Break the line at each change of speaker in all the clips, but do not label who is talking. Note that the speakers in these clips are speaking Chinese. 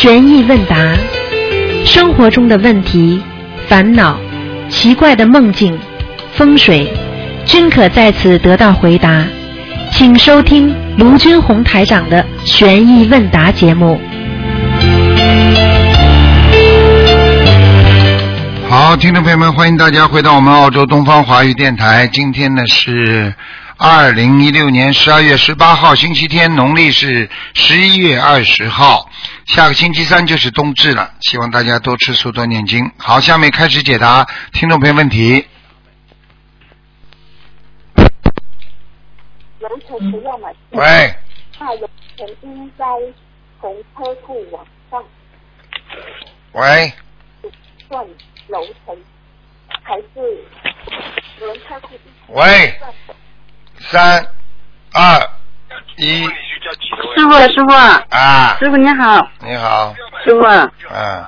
悬疑问答，生活中的问题、烦恼、奇怪的梦境、风水，均可在此得到回答。请收听卢军红台长的悬疑问答节目。
好，听众朋友们，欢迎大家回到我们澳洲东方华语电台。今天呢是二零一六年十二月十八号，星期天，农历是十一月二十号。下个星期三就是冬至了，希望大家多吃素，多念经。好，下面开始解答听众朋友问题。
楼层不要买。
喂，
那楼层应该从车库往上
喂，
算楼层，还是轮车库？
喂，三二一
师傅，师傅，
啊，
师傅你好，
你好，
师傅，
嗯，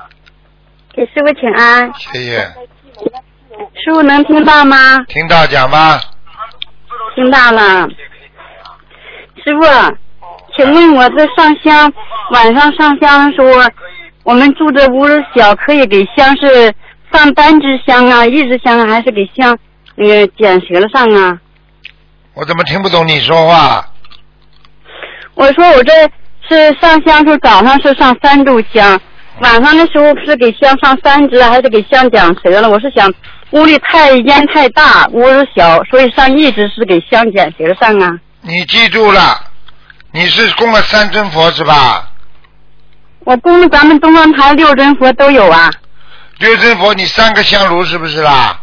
给师傅请安。
谢谢，
师傅能听到吗？
听到讲吧。
听到了。师傅，请问我这上香，晚上上香的时候，我们住的屋子小，可以给香是放单支香啊，一支香啊，还是给香那个剪折了上啊？
我怎么听不懂你说话？
我说我这是上香时候早上是上三炷香，晚上的时候是给香上三支，还是给香讲折了？我是想屋里太烟太大，屋子小，所以上一支是给香剪折上啊。
你记住了，你是供了三尊佛是吧？
我供的咱们东方台六尊佛都有啊，
六尊佛你三个香炉是不是啦？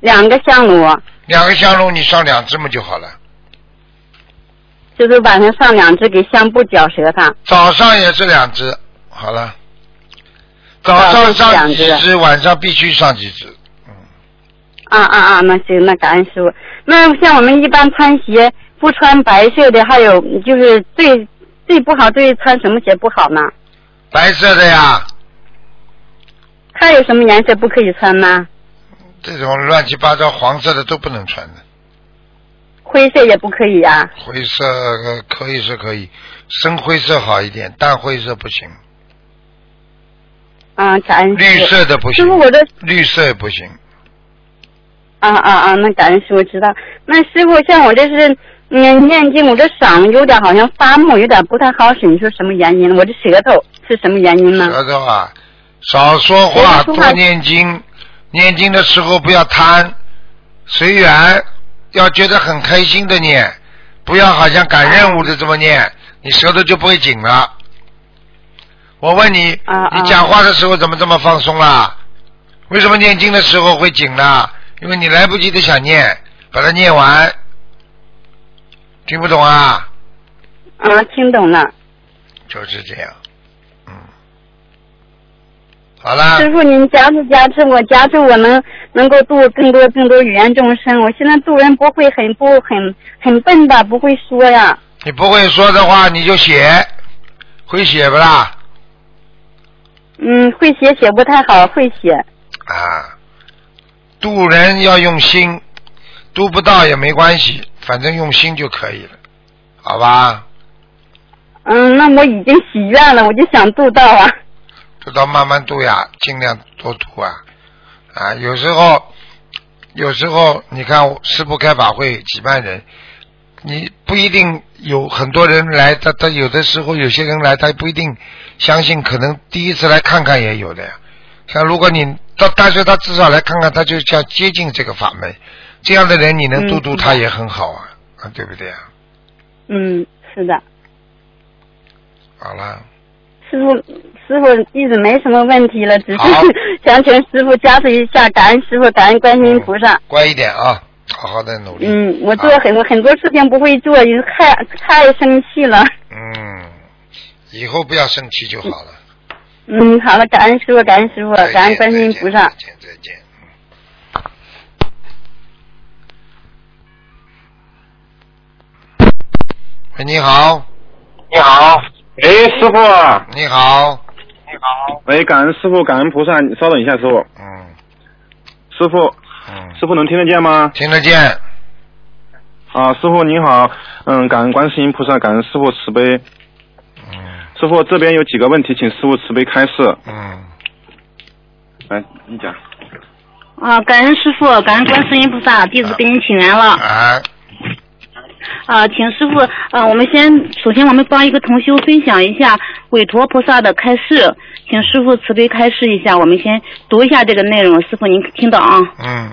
两个香炉，
两个香炉你上两只嘛就好了。
就是晚上上两只给香布绞舌上。
早上也是两只，好了。早上上几只，晚上必须上几只。
啊啊啊！那行，那感恩师傅。那像我们一般穿鞋不穿白色的，还有就是最最不好，最穿什么鞋不好呢？
白色的呀，
还有什么颜色不可以穿吗？
这种乱七八糟黄色的都不能穿的。
灰色也不可以呀、
灰色、呃可以是可以，深灰色好一点，淡灰色不行，
啊。感恩
绿。色的不行
师傅，，我的
绿色也不行。
啊啊啊！那感恩师傅知道。那师傅，像我这是嗯念经，我这嗓子有点好像发木，有点不太好使，你说什么原因？我这舌头是什么原因呢？
舌头啊，少说话
多
念经。念经的时候不要贪，随缘，要觉得很开心的念，不要好像赶任务的这么念，你舌头就不会紧了。我问你，
啊啊
你讲话的时候怎么这么放松啦？为什么念经的时候会紧呢？因为你来不及的想念，把它念完。听不懂啊？
啊，听懂了。
就是这样，嗯，好啦。
师傅，您加持加持我，加持我能能够度更多更多语言众生。我现在度人不会很不很很笨的，不会说呀。
你不会说的话，你就写，会写不啦？
嗯，会写写不太好，会写。
啊，度人要用心，度不到也没关系，反正用心就可以了，好吧？
嗯，那我已经许愿了，我就想度到啊。
渡到慢慢度呀，尽量多度啊！啊，有时候，有时候你看师傅开法会几万人，你不一定有很多人来，他他有的时候有些人来，他不一定相信，可能第一次来看看也有的呀。像如果你到，大学他至少来看看，他就叫接近这个法门，这样的人你能
嗯
度度他也很好啊，啊，对不对啊？
嗯，是的，
好了，
师傅，师傅一直没什么问题了，只是 想请师傅加持一下，感恩师傅，感恩观世音菩萨。
乖一点啊，好好的努力。
嗯，我做
啊
很多、很多事情不会做，也太太生气了。
嗯，以后不要生气就好了。
嗯，好了，感恩师傅，感恩师傅，感恩观世音菩萨
再。见再见。喂，你好，
你好，哎，师傅，
你好，你好。
喂，感恩师傅，感恩菩萨，你稍等一下，师傅，
嗯。
师傅，
嗯，
师傅能听得见吗？
听得见，
啊，师傅您好，嗯，感恩观世音菩萨，感恩师傅慈悲。
嗯。
师师傅这边有几个问题，请师傅慈悲开示。
嗯，
来，你讲。
啊，感恩师傅，感恩观世音菩萨，弟子给您请安了。
啊，
啊，请师傅，啊，我们先首先我们帮一个同修分享一下韦陀菩萨的开示，请师傅慈悲开示一下，我们先读一下这个内容，师傅您听到啊？
嗯，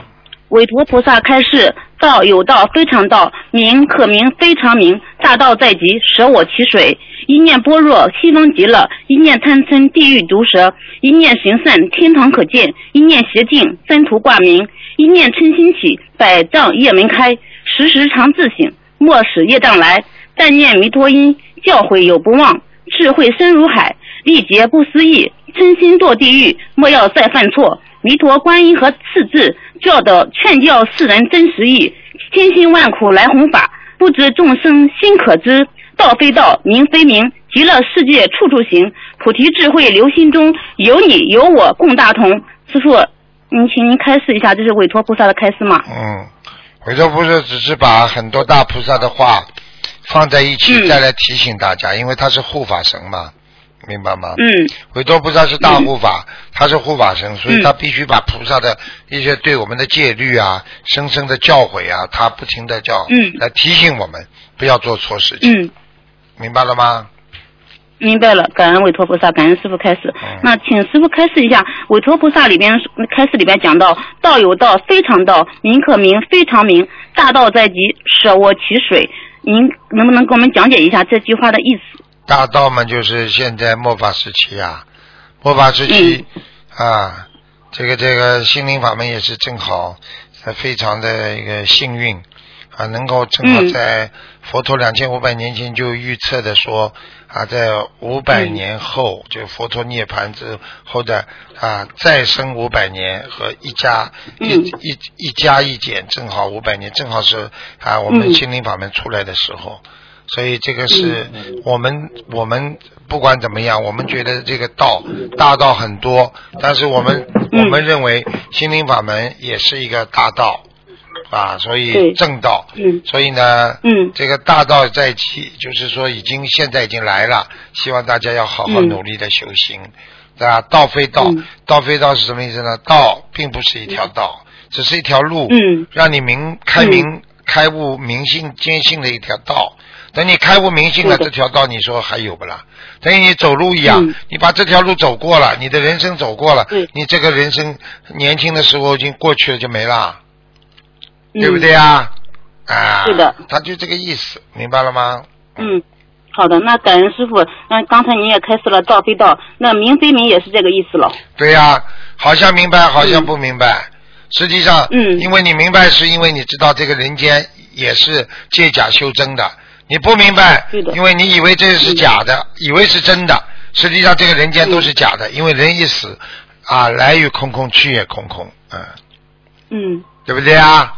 韦陀菩萨开示：道有道，非常道；名可名，非常名。大道在即，舍我其谁。一念般若，西方极乐；一念贪嗔，地狱毒蛇；一念行善，天堂可见；一念邪境，三途挂名；一念嗔心起，百丈夜门开。时时常自省，莫使业障来。但念弥陀音，教诲有不忘。智慧深如海，力竭不思议。嗔心堕地狱，莫要再犯错。弥陀观音和次字，教导劝教世人真实义。千辛万苦来弘法，不知众生心可知。道非道，名非名，极乐世界处处行。菩提智慧留心中，有你有我共大同。师傅，您请您开示一下，这是韦陀菩萨的开示吗？
嗯，韦陀菩萨只是把很多大菩萨的话放在一起，
嗯。
再来提醒大家，因为他是护法神嘛，明白吗？
嗯。
韦陀菩萨是大护法，他是护法神，所以他必须把菩萨的一些对我们的戒律啊、深深的教诲啊，他不停的叫，
嗯。
来提醒我们不要做错事情，
嗯，
明白了吗？
明白了，感恩委托菩萨，感恩师傅开示。
嗯
那请师傅开示一下，委托菩萨里边开示里边讲到，道有道，非常道；名可名，非常名。大道在即，舍我其谁。您能不能给我们讲解一下这句话的意思？
大道嘛，就是现在末法时期啊，末法时期、啊，这个这个心灵法门也是正好，呃非常的一个幸运啊，能够正好
嗯
在佛陀两千五百年前就预测的说啊，在五百
嗯。
年后，就佛陀涅槃之后的啊再生五百年和一加一、
嗯。
一一加一减，正好五百年，正好是啊我们
嗯
心灵法门出来的时候。所以这个是我们我们不管怎么样，我们觉得这个道大道很多，但是我们
嗯。
我们认为心灵法门也是一个大道啊，所以正道，
嗯。
所以呢，
嗯。
这个大道在即，就是说已经现在已经来了，希望大家要好好
嗯。
努力的修行，对吧？道非道
嗯，
道非道是什么意思呢？道并不是一条道，只是一条路，
嗯。
让你明开明、开悟明心坚信的一条道。等你开悟明心了，这条道你说还有不啦？等于你走路一样，
嗯。
你把这条路走过了，你的人生走过了，你这个人生年轻的时候已经过去了就没了，
嗯
对不对啊？啊，
是的，
他就这个意思，明白了吗？
嗯，好的，那感恩师傅。那刚才您也开始了道非道，那名非名也是这个意思了。
对呀、好像明白，好像不明白。实际上，
嗯
因为你明白，是因为你知道这个人间也是借假修真的。你不明白
对的，
因为你以为这是假的，以为是真的，实际上这个人间都是假的，因为人一死，啊，来也空空，去也空空，嗯，
嗯
对不对啊？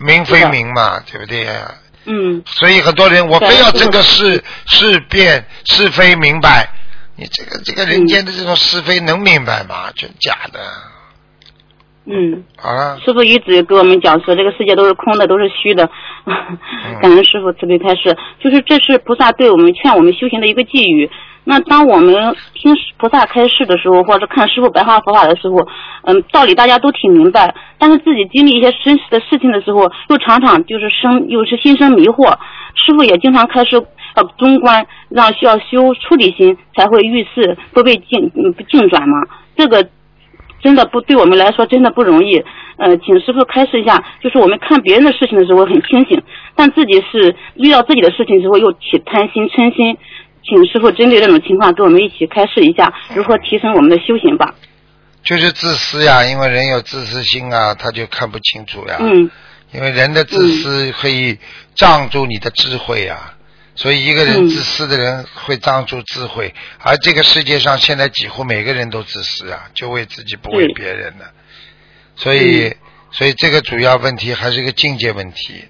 名非
是的
名嘛，对不对啊？
嗯
所以很多人，我非要争个
是
是是辨是非明白，你这个这个人间的这种是非能明白吗？真假的。
嗯。
好了，
师傅一直给我们讲说，这个世界都是空的，都是虚的。感恩师傅慈悲开示，就是这是菩萨对我们劝我们修行的一个寄语。那当我们听菩萨开示的时候，或者看师傅白话佛法的时候，嗯，道理大家都挺明白，但是自己经历一些真实的事情的时候，又常常就是生，又是心生迷惑。师傅也经常开示要中观，让需要修出离心，才会遇事不被境嗯不境转嘛。这个真的不对我们来说真的不容易。呃，请师傅开示一下，就是我们看别人的事情的时候很清醒，但自己是遇到自己的事情的时候又起贪心嗔心，请师傅针对这种情况跟我们一起开示一下，如何提升我们的修行吧。
就是自私呀，因为人有自私心啊，他就看不清楚呀。
嗯
因为人的自私可以障住你的智慧啊，所以一个人
嗯。
自私的人会障住智慧，而这个世界上现在几乎每个人都自私啊，就为自己不为别人的，所以、
嗯。
所以这个主要问题还是一个境界问题。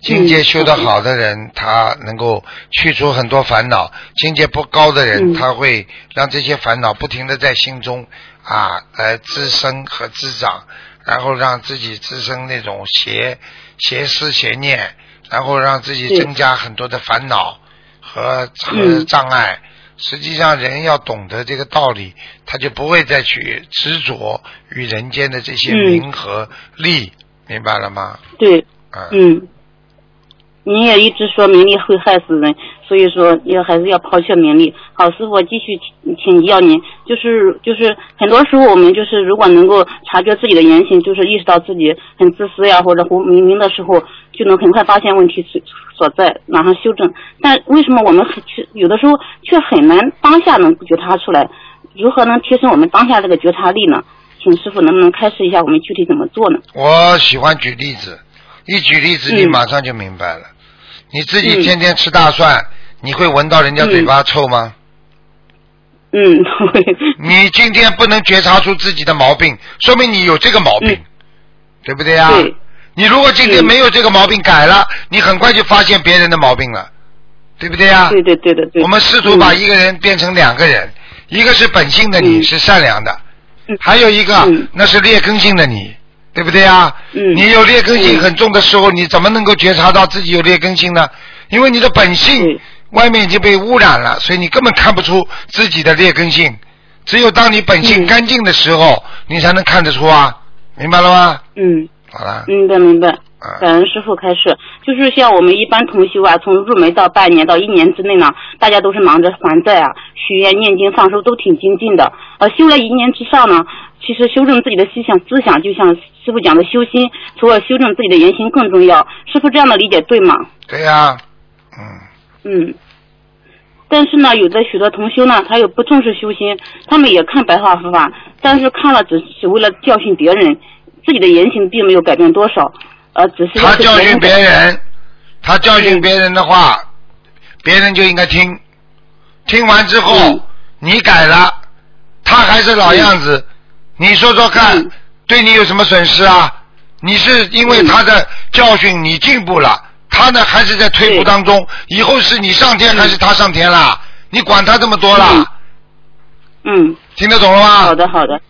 境界修得好的人，他能够去除很多烦恼；境界不高的人，
嗯。
他会让这些烦恼不停的在心中啊来滋生和滋长，然后让自己滋生那种邪邪思邪念，然后让自己增加很多的烦恼和和
嗯
障碍。实际上人要懂得这个道理，他就不会再去执着于人间的这些
嗯
名和利，明白了吗？
对，
嗯，
嗯，您也一直说名利会害死人，所以说要还是要抛却名利。好，师傅，我继续请请教您，就是就是很多时候我们就是如果能够察觉自己的言行，就是意识到自己很自私呀或者胡明明的时候，就能很快发现问题所所在，马上修正。但为什么我们很却有的时候却很难当下能觉察出来？如何能提升我们当下这个觉察力呢？请师傅能不能开示一下我们具体怎么做呢？
我喜欢举例子，一举例子你
嗯
马上就明白了。你自己
嗯
天天吃大蒜，你会闻到人家嘴巴臭吗？
嗯，会。
你今天不能觉察出自己的毛病，说明你有这个毛病，
嗯
对不对呀？
对
你如果今天
嗯
没有这个毛病改了，你很快就发现别人的毛病了，对不对呀？
对对对的对。
我们试图把一个人变成两个人，一个是本性的你，
嗯
是善良的，
嗯
还有一个、
嗯
那是劣根性的你，对不对啊？
嗯
你有劣根性
嗯
很重的时候，你怎么能够觉察到自己有劣根性呢？因为你的本性外面已经被污染了，所以你根本看不出自己的劣根性。只有当你本性
嗯
干净的时候，你才能看得出啊，明白了吗？
嗯，
好了，
明白明白。
啊
感恩师傅开示，就是像我们一般同修啊，从入门到半年到一年之内呢，大家都是忙着还债啊、许愿、念经、放生都挺精进的。呃，修了一年之上呢，其实修正自己的思想，思想就像师傅讲的修心，除了修正自己的言行更重要。师傅这样的理解对吗？
对呀、嗯，
嗯。但是呢，有的许多同修呢，他又不重视修心，他们也看白话佛法，但是看了只是为了教训别人，自己的言行并没有改变多少，呃，只是
他教训别
人，
他教训别人的话，别人就应该听。听完之后，
嗯
你改了，他还是老样子，你说说看，
嗯
对你有什么损失啊？你是因为他的教训你进步了，他呢还是在退步当中，以后是你上天还是他上天啦？你管他这么多啦？
嗯，
听得懂了吗？
好的好的，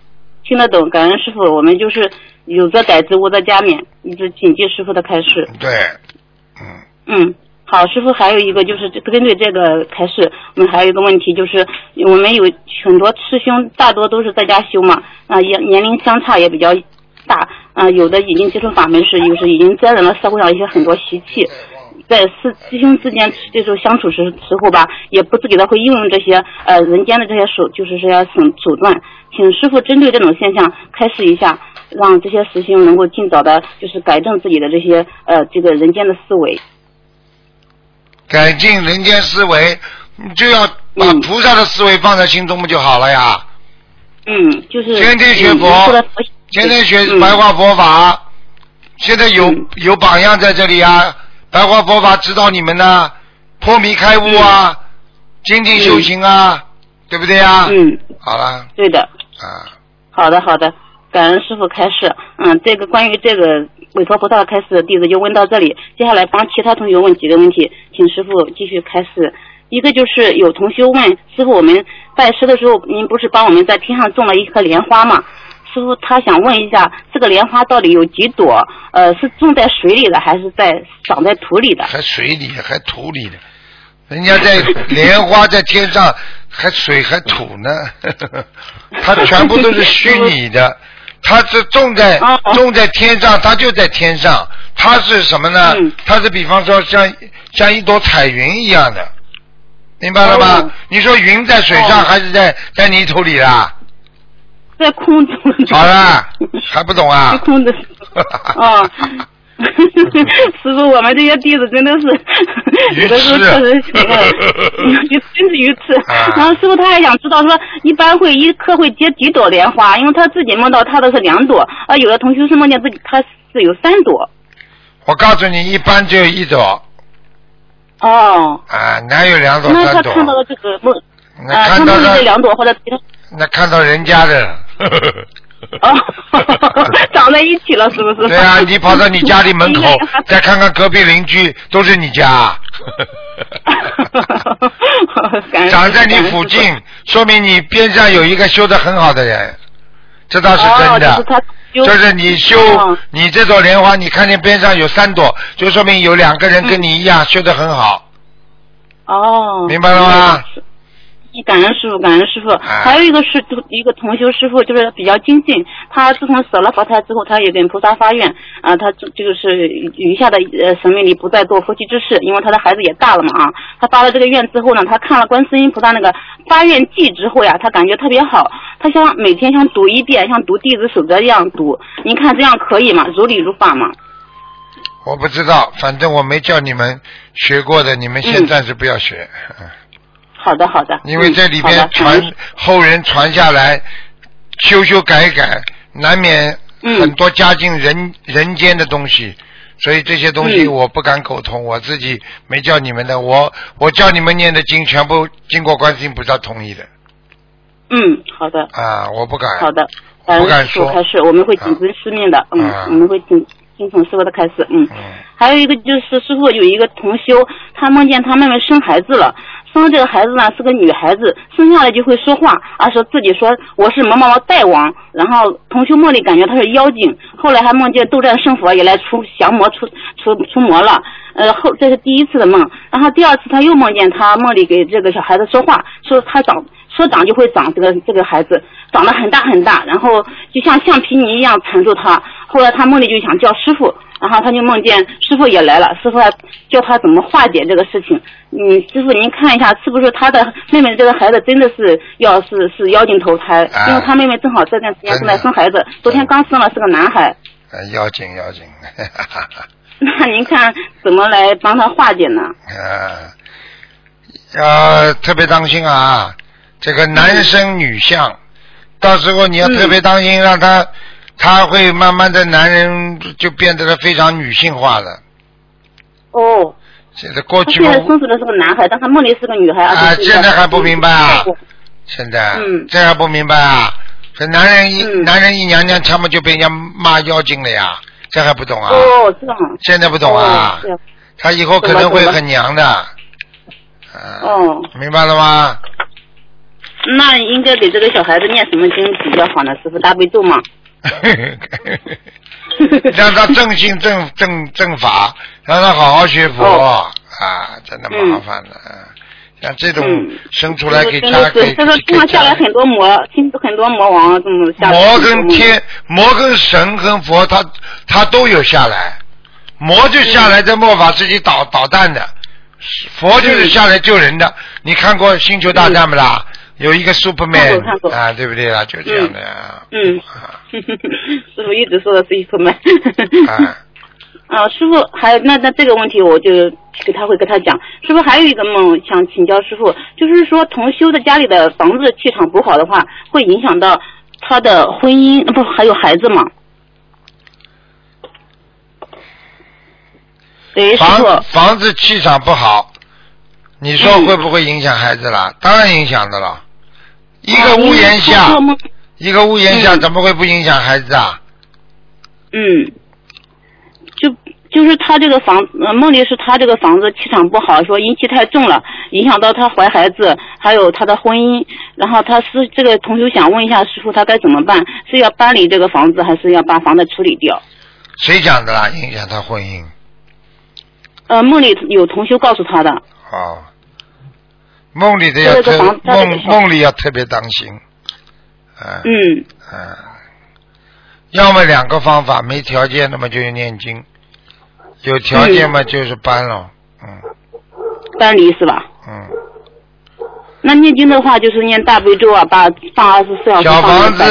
听得懂，感恩师傅，我们就是有则改之，无则加勉，一直谨记师傅的开示。
对，嗯，
嗯，好，师傅还有一个就是这针对这个开示，我们还有一个问题就是，我们有很多师兄大多都是在家修嘛，啊、年年龄相差也比较大，啊、有的已经接触法门是，有时已经沾染了社会上一些很多习气。在师师兄之间这时候相处时时候吧，也不自觉的会应用这些呃人间的这些手，就是这些手手段，请师傅针对这种现象开示一下，让这些实行能够尽早的，就是改正自己的这些呃这个人间的思维。
改进人间思维，你就要把
嗯。
菩萨的思维放在心中不就好了呀？
嗯，就是
天天学佛天天学
嗯。
白话佛法，现在有
嗯。
有榜样在这里啊！白话佛法指导你们呢，破迷开悟啊，精进修行啊，对不对呀？
嗯，
好了。
对的，
啊，
好的好的，感恩师傅开示。嗯，这个关于这个委托菩萨开示的弟子就问到这里，接下来帮其他同学问几个问题，请师傅继续开示。一个就是有同学问师傅，我们拜师的时候，您不是帮我们在天上种了一棵莲花吗？师傅他想问一下，这个莲花到底有几朵？呃，是种在水里的，还是在长在土里的？
还水里还土里的，人家在 莲花在天上，还水还土呢，它全部都是虚拟的。它是种在种在天上，它就在天上。它是什么呢
嗯？
它是比方说像像一朵彩云一样的，明白了吗
哦？
你说云在水上
哦
还是在在泥土里啦？
在空中。
好了，还不懂啊
在？空的时候。哦。师傅，我们这些弟子真的是有的时候确实是呃，真是愚痴。
啊
然后师傅他还想知道说，一般会一刻会结几朵莲花？因为他自己梦到他的是两朵，啊，有的同学是梦见自己他是有三朵。
我告诉你，一般只有一朵
哦，
啊，哪有两朵
那
三朵？
他看到了这个梦，
那
啊，
看到了
这两朵或者。
那看到人家的了。
哦 长在一起了，是不是？
对啊，你跑到你家里门口 再看看隔壁邻居，都是你家。长在你附近，说明你边上有一个修的很好的人，这倒是真
哦，就
的就是你修
哦
你这朵莲花，你看见边上有三朵，就说明有两个人跟你一样修的很好。
哦，
明白了吗？
感恩师傅，感恩师傅。
哎
还有一个是一个同修师傅，就是比较精进。他自从舍了佛台之后，他也跟菩萨发愿，啊、他这这个是余下的呃生命里不再做夫妻之事，因为他的孩子也大了嘛啊。他发了这个愿之后呢，他看了观世音菩萨那个发愿记之后呀，他感觉特别好。他想每天像读一遍，像读弟子守则一样读。您看这样可以吗？如理如法吗？
我不知道，反正我没叫你们学过的，你们先
嗯
暂时不要学。嗯
好的，好的。
因为这里边传后人传下来，修修改改，难免
嗯
很多加进人人间的东西，所以这些东西
嗯
我不敢苟同，我自己没叫你们的，我我叫你们念的经全部经过观世音菩萨同意的
嗯，好的。
啊，我不敢。
好的，
不敢说
开始，我们会谨遵师命的，
啊
嗯，我们会谨听从师傅的开始，嗯。
嗯
还有一个就是师傅有一个同修，他梦见他妹妹生孩子了，生这个孩子呢是个女孩子，生下来就会说话，而说自己说我是某某某大王，然后同修梦里感觉他是妖精，后来还梦见斗战胜佛也来出降魔出出出魔了，呃后这是第一次的梦，然后第二次他又梦见他梦里给这个小孩子说话，说他长说长就会长，这个这个孩子长得很大很大，然后就像橡皮泥一样缠住他。后来他梦里就想叫师傅，然后他就梦见师傅也来了，师傅还教他怎么化解这个事情。嗯，师傅您看一下，是不是他的妹妹这个孩子真的是要是是妖精投胎？
啊
因为他妹妹正好这段时间正在生孩子，昨天刚生了是个男孩。
呃妖精妖精，
那您看怎么来帮他化解呢？
啊，要特别当心啊！这个男生女相，到时候你要特别当心，让他他会慢慢的男人就变得非常女性化了。
哦，
现在过去嘛
现在生出的是个男孩，但他梦里是个女孩，而
啊，现在还不明白啊？现在，
嗯
这还不明白啊？这男人一、
嗯
男人一娘娘腔嘛，就被人家骂妖精了呀？这还不懂啊？
哦，这样。
现在不懂啊？
哦
他以后可能会很娘的。啊
哦，
明白了吗？
那应该给这个小孩子念什么经比较好呢？师傅大悲咒吗？
让他正心正正正法，让他好好学佛、
哦
啊，真的麻烦了。像这种
嗯
生出来给
真
家给，
他说
给
经常下来很多魔，听很多魔王这么下来。
魔跟天，魔跟神跟佛，他他都有下来。魔就下来在末法自己捣捣蛋的，佛就是下来救人的。你看过《星球大战》不啦？有一个 Superman
过看过
啊，对不对啊？就这样的呀。
嗯
啊
师傅一直说的是 Superman
啊，
啊，师傅还那那这个问题我就给他会跟他讲。师傅还有一个梦想请教师傅，就是说同修的家里的房子气场不好的话，会影响到他的婚姻，不还有孩子吗？喂，师
房
傅。
房子气场不好，你说
嗯
会不会影响孩子啦？当然影响的了。一个
啊
屋檐下一个屋檐下
嗯
怎么会不影响孩子啊？
嗯，就就是他这个房，呃，梦里是他这个房子气场不好，说阴气太重了，影响到他怀孩子，还有他的婚姻。然后他是这个同学想问一下师傅，他该怎么办？是要搬离这个房子，还是要把房子处理掉？
谁讲的啦？影响他婚姻？
呃，梦里有同修告诉他的。
哦，梦里的要特梦梦里要特别当心，嗯
嗯。
嗯，要么两个方法，没条件那么就是念经，有条件嘛就是搬了，嗯。
搬离是吧？
嗯，
那念经的话，就是念大悲咒啊，把放二十四小时
小房子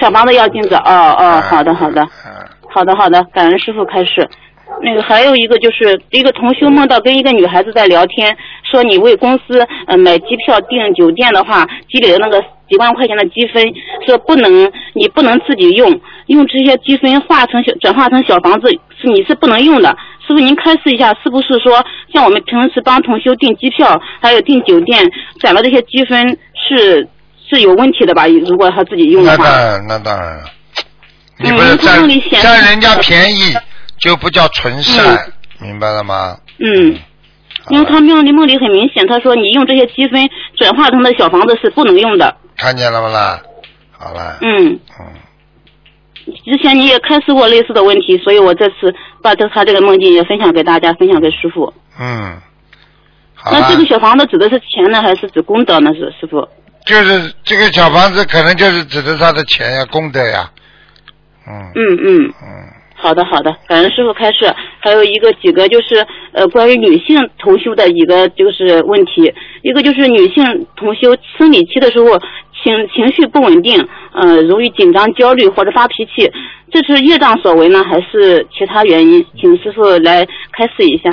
小房子要金子，哦哦，好的好的。
嗯
好的，好的，感恩师傅开始。那个还有一个就是一个同修梦到跟一个女孩子在聊天，说你为公司呃买机票订酒店的话，积累的那个几万块钱的积分，说不能你不能自己用，用这些积分化成小转化成小房子是你是不能用的。师傅您开示一下，是不是说像我们平时帮同修订机票，还有订酒店，攒了这些积分是是有问题的吧？如果他自己用的话，
那当然，那当然了。你
嗯
不是
他
占占人家便宜，就不叫纯善，
嗯
明白了吗？
嗯。因为他梦里梦里很明显，他说你用这些积分转化成的小房子是不能用的。
看见了不啦？好了，
嗯，
嗯，
之前你也开示过类似的问题，所以我这次把这他这个梦境也分享给大家，分享给师傅。
嗯，好
那这个小房子指的是钱呢，还是指功德呢？是师傅？
就是这个小房子可能就是指的他的钱呀、功德呀，嗯
嗯嗯。
嗯，
好的，好的，感恩师傅开示。还有一个几个就是呃，关于女性同修的一个就是问题，一个就是女性同修生理期的时候情情绪不稳定，呃，容易紧张、焦虑或者发脾气，这是业障所为呢，还是其他原因？请师傅来开示一下。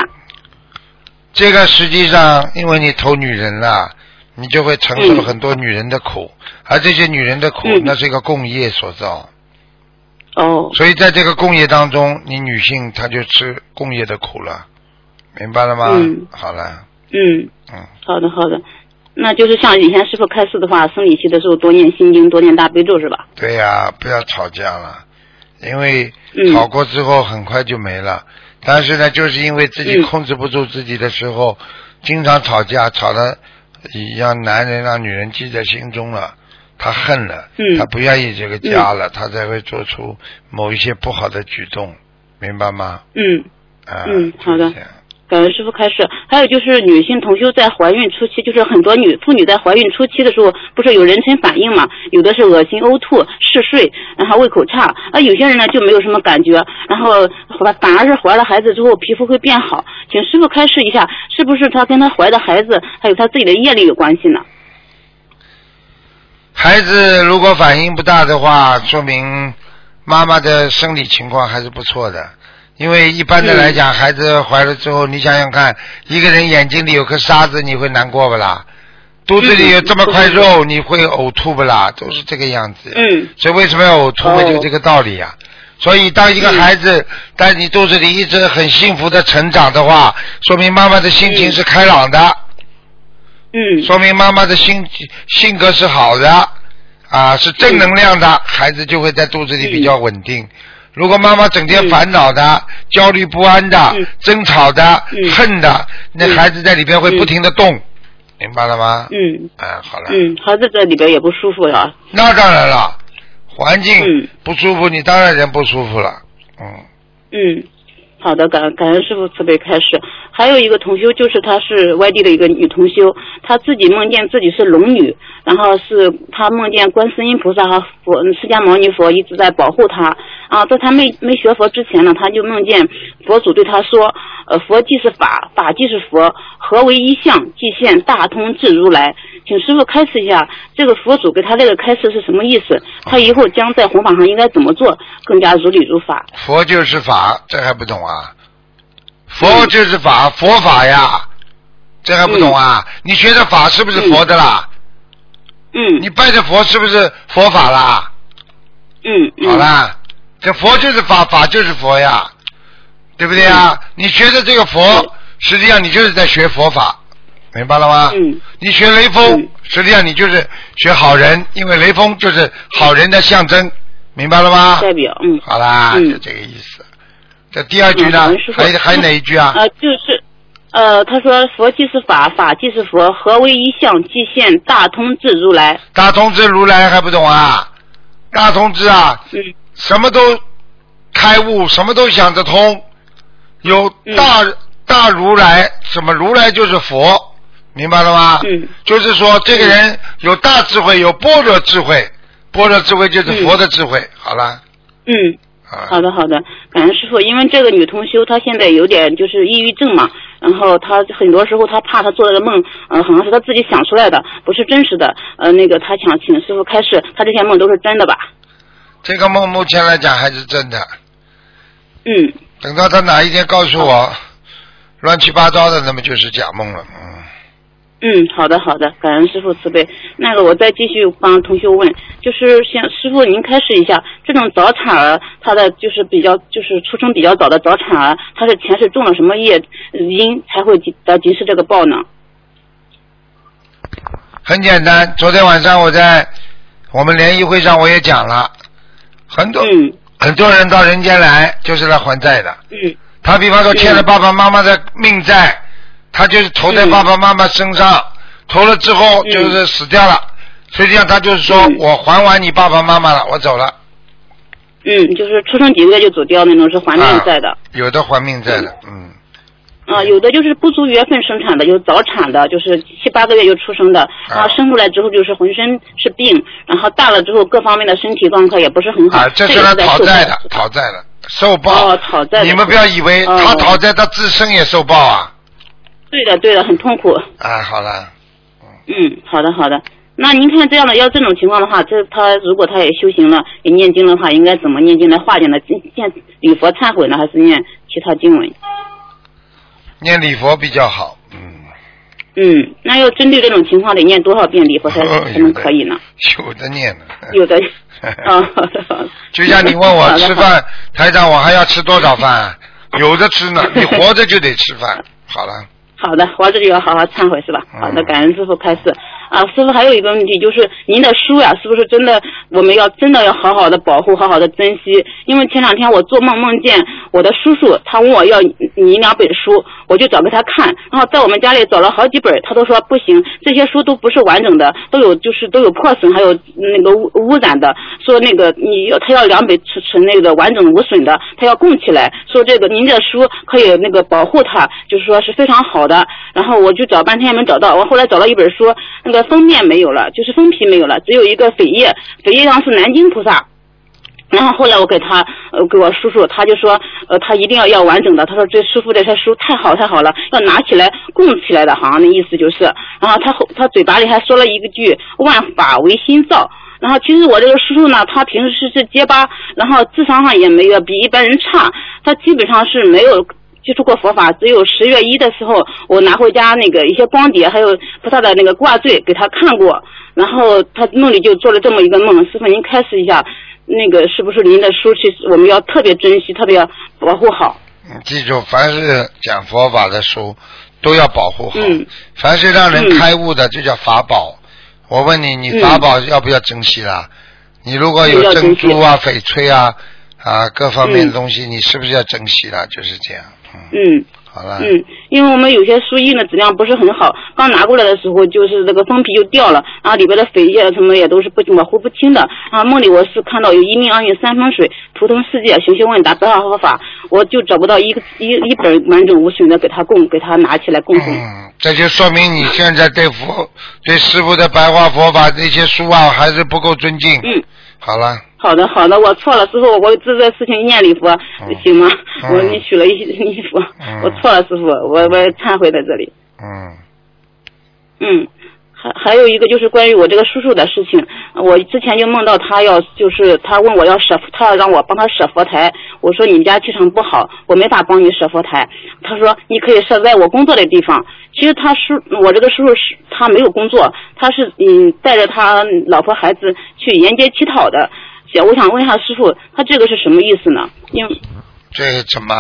这个实际上因为你投女人了，你就会承受很多女人的苦，而这些女人的苦，
嗯
那是一个共业所造。
哦，
所以在这个共业当中，你女性她就吃共业的苦了，明白了吗？
嗯。
好了，
嗯，
嗯，
好的，好的。那就是像以前师傅开示的话，生理期的时候多念心经，多念大悲咒是吧？
对呀、不要吵架了，因为
嗯。
吵过之后很快就没了。但是呢，就是因为自己
嗯。
控制不住自己的时候，经常吵架，吵的让男人让女人记在心中了，他恨了，
嗯
他不愿意这个家了，他才会做出某一些不好的举动，明白吗？
嗯。
啊，
嗯好的感恩师傅开始，还有就是女性同修在怀孕初期，就是很多女妇女在怀孕初期的时候，不是有妊娠反应嘛？有的是恶心、呕吐、嗜睡，然后胃口差，啊，有些人呢就没有什么感觉，然后反反而是怀了孩子之后皮肤会变好。请师傅开示一下，是不是她跟她怀的孩子还有她自己的业力有关系呢？
孩子如果反应不大的话，说明妈妈的生理情况还是不错的。因为一般的来讲，孩子怀了之后，你想想看，一个人眼睛里有颗沙子，你会难过不啦？肚子里有这么块肉，你会呕吐不啦？都是这个样子。
嗯
所以为什么要呕吐就这个道理呀、所以当一个孩子在你肚子里一直很幸福的成长的话，说明妈妈的心情是开朗的。
嗯。
说明妈妈的性性格是好的，啊，是正能量的，孩子就会在肚子里比较稳定。如果妈妈整天烦恼的、焦虑不安的、
嗯。
争吵的、
嗯。
恨的，那
嗯。
孩子在里边会不停的动，明白了吗？
嗯。
啊，好了，
嗯，孩子在里边也不舒服呀。
那当然了，环境
嗯。
不舒服，你当然人不舒服了，嗯，
嗯，好的，感感恩师傅慈悲开示。还有一个同修，就是她是外地的一个女同修，她自己梦见自己是龙女，然后是她梦见观世音菩萨和佛释迦牟尼佛一直在保护她。啊，在她没没学佛之前呢，她就梦见佛祖对她说，呃，佛即是法，法即是佛，合为一相，即现大通智如来。请师傅开示一下，这个佛祖给他这个开示是什么意思？他以后将在弘法上应该怎么做，更加如理如法？
佛就是法，这还不懂啊？佛就是法，佛法呀，这还不懂啊？你学的法是不是佛的啦？
嗯
你拜的佛是不是佛法啦？
嗯嗯，
好啦，这佛就是法，法就是佛呀，对不对啊？你学的这个佛
嗯，
实际上你就是在学佛法，明白了吗？
嗯
你学雷锋
嗯，
实际上你就是学好人，因为雷锋就是好人的象征，明白了吗？
代表嗯
好啦，
嗯
就这个意思。这第二句呢还还哪一句啊？
呃，就是呃，他说佛即是法，法即是佛，合为一相，即现大通智如来。
大通智如来还不懂啊？大通智啊，
嗯
什么都开悟，什么都想得通，有
嗯
大、大如来，什么如来就是佛，明白了吗？
嗯
就是说这个人有大智慧，有般若智慧，般若智慧就是佛的智慧。好了，
嗯，
啊，
好的好的，感恩师傅。因为这个女同修她现在有点就是抑郁症嘛，然后她很多时候她怕她做的梦，呃，好像是她自己想出来的，不是真实的。呃，那个她想请师傅开示，她这些梦都是真的吧？
这个梦目前来讲还是真的。
嗯
等到她哪一天告诉我乱七八糟的，那么就是假梦了。嗯，
嗯，好的好的，感恩师傅慈悲。那个我再继续帮同学问，就是像师傅您开始一下，这种早产儿，他的就是比较就是出生比较早的早产儿，他是前世种了什么业因才会得及时这个报呢？
很简单，昨天晚上我在我们联谊会上我也讲了，很多、
嗯
很多人到人间来就是来还债的。
嗯
他比方说欠了爸爸妈妈的命债，他就是投在
嗯
爸爸妈妈身上，投了之后
嗯
就是死掉了。实际上他就是说
嗯
我还完你爸爸妈妈了，我走了。
嗯，就是出生几个月就走掉那种是还命债的。
啊有的还命债的，嗯，
啊，有的就是不足月份生产的，有早产的，就是七八个月就出生的，然后生出来之后就是浑身是病，然后大了之后各方面的身体状况也不是很好。
啊，这是他讨债的，讨债的，受报。
哦，讨债的。
你们不要以为他讨债，他自身也受报啊。
对的，对的，很痛苦。
啊，好了。
嗯，好的，好的。那您看这样的，要这种情况的话，这他如果他也修行了，也念经的话，应该怎么念经来化解呢？念礼佛忏悔呢，还是念其他经文？
念礼佛比较好，嗯。
嗯，那要针对这种情况，得念多少遍礼佛才才能可以呢？
有的念呢。
有的。啊，好的好的。
就像你问我吃饭，台长，我还要吃多少饭？有的吃呢，你活着就得吃饭。好了。
好的，活着就要好好忏悔，是吧？好的，感恩师傅开示。啊，师傅还有一个问题，就是您的书呀，是不是真的？我们要真的要好好的保护，好好的珍惜。因为前两天我做梦梦见我的叔叔，他问我要你两本书，我就找给他看，然后在我们家里找了好几本，他都说不行，这些书都不是完整的，都有就是都有破损，还有那个污污染的。说那个你要他要两本是成那个完整无损的，他要供起来。说这个您的书可以那个保护他，就是说是非常好的。然后我就找半天也没找到，我后来找了一本书，那个。封面没有了，就是封皮没有了，只有一个扉页，扉页上是南京菩萨。然后后来我给他，呃，给我叔叔，他就说，呃，他一定要要完整的。他说这师傅这些书太好太好了，要拿起来供起来的，好像那意思就是。然后他后他嘴巴里还说了一句“万法唯心造”。然后其实我这个叔叔呢，他平时是是结巴，然后智商上也没有比一般人差，他基本上是没有。接触过佛法，只有十月一的时候，我拿回家那个一些光碟，还有菩萨的那个挂坠给他看过，然后他梦里就做了这么一个梦。师傅，您开示一下，那个是不是您的书，其实我们要特别珍惜，特别要保护好。
嗯，记住，凡是讲佛法的书都要保护好。嗯。凡是让人开悟的，就叫法宝。我问你，你法宝要不要珍惜啦？你如果有珍珠啊、翡翠啊啊各方面的东西，你是不是要珍惜了？就是这样。
嗯，
好了。
嗯，因为我们有些书印的质量不是很好，刚拿过来的时候就是这个封皮就掉了，然后里边的扉页什么也都是不模糊不清的。啊，梦里我是看到有一命二运三风水，图腾世界，学习问答，白话佛法，我就找不到一个一一本完整无损的给他供，给他拿起来供奉。
嗯，这就说明你现在对佛、对师傅的白话佛法那些书啊，还是不够尊敬。
嗯，
好了。
好的，好的，我错了，师傅，我这个事情念礼佛行吗？我你许了一衣服，我错了，师傅，我我忏悔在这里。
嗯。
嗯，还还有一个就是关于我这个叔叔的事情，我之前就梦到他要就是他问我要舍，他要让我帮他舍佛台，我说你们家气场不好，我没法帮你舍佛台。他说你可以设在我工作的地方。其实他叔，我这个叔叔是他没有工作，他是嗯带着他老婆孩子去沿街乞讨的。姐我想问一下师傅，他这个是什么意思呢？因为
这个怎么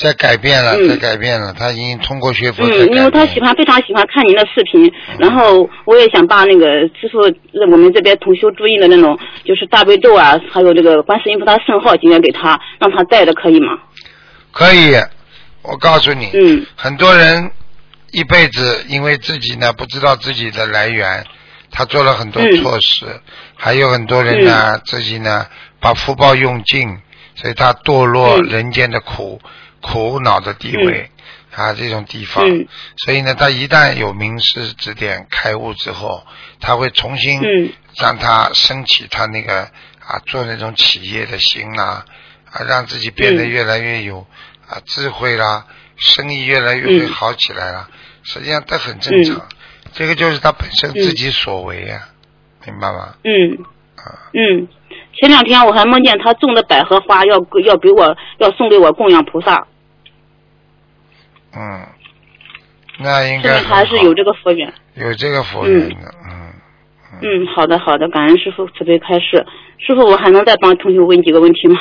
在改变了？在改变了，他已经通过学佛。
嗯，因为他喜欢非常喜欢看您的视频，然后我也想把那个师傅我们这边同修注意的那种，就是大悲咒啊，还有这个观世音菩萨圣号，今天给他让他带着，可以吗？
可以，我告诉你，
嗯，
很多人一辈子因为自己呢不知道自己的来源。他做了很多错事，还有很多人呢，自己呢把福报用尽，所以他堕落人间的苦苦恼的地位啊这种地方，所以呢，他一旦有名师指点开悟之后，他会重新让他升起他那个啊做那种企业的心啦，啊让自己变得越来越有啊智慧啦，生意越来越会好起来了，实际上这很正常。这个就是他本身自己所为呀，明白吗？
嗯。啊。嗯，前两天我还梦见他种的百合花要要给我要送给我供养菩萨。
嗯。那应该。
还是有这个佛缘。
有这个佛缘的，
嗯。嗯，好的好的，感恩师傅慈悲开示。师傅，我还能再帮同学问几个问题吗？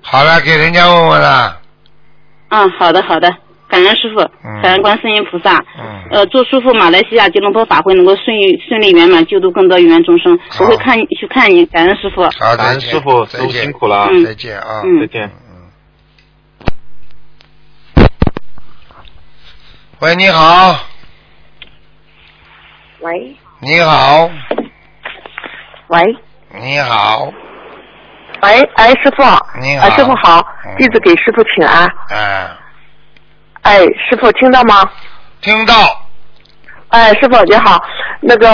好了，给人家问问了。
嗯，好的好的。感恩师傅，感恩观世音菩萨。
嗯。
呃，祝师傅马来西亚吉隆坡法会能够顺利顺利圆满，救度更多有缘众生。我会看去看你，感恩师傅。
好，
感恩师傅，都辛苦了。
嗯。
再见啊！
再见。
嗯。喂，你好。
喂。
你好。
喂。
你好。
喂，哎，师傅。
你好。
师傅好，弟子给师傅请安。
哎。
哎，师傅听到吗？
听到。
哎，师傅你好，那个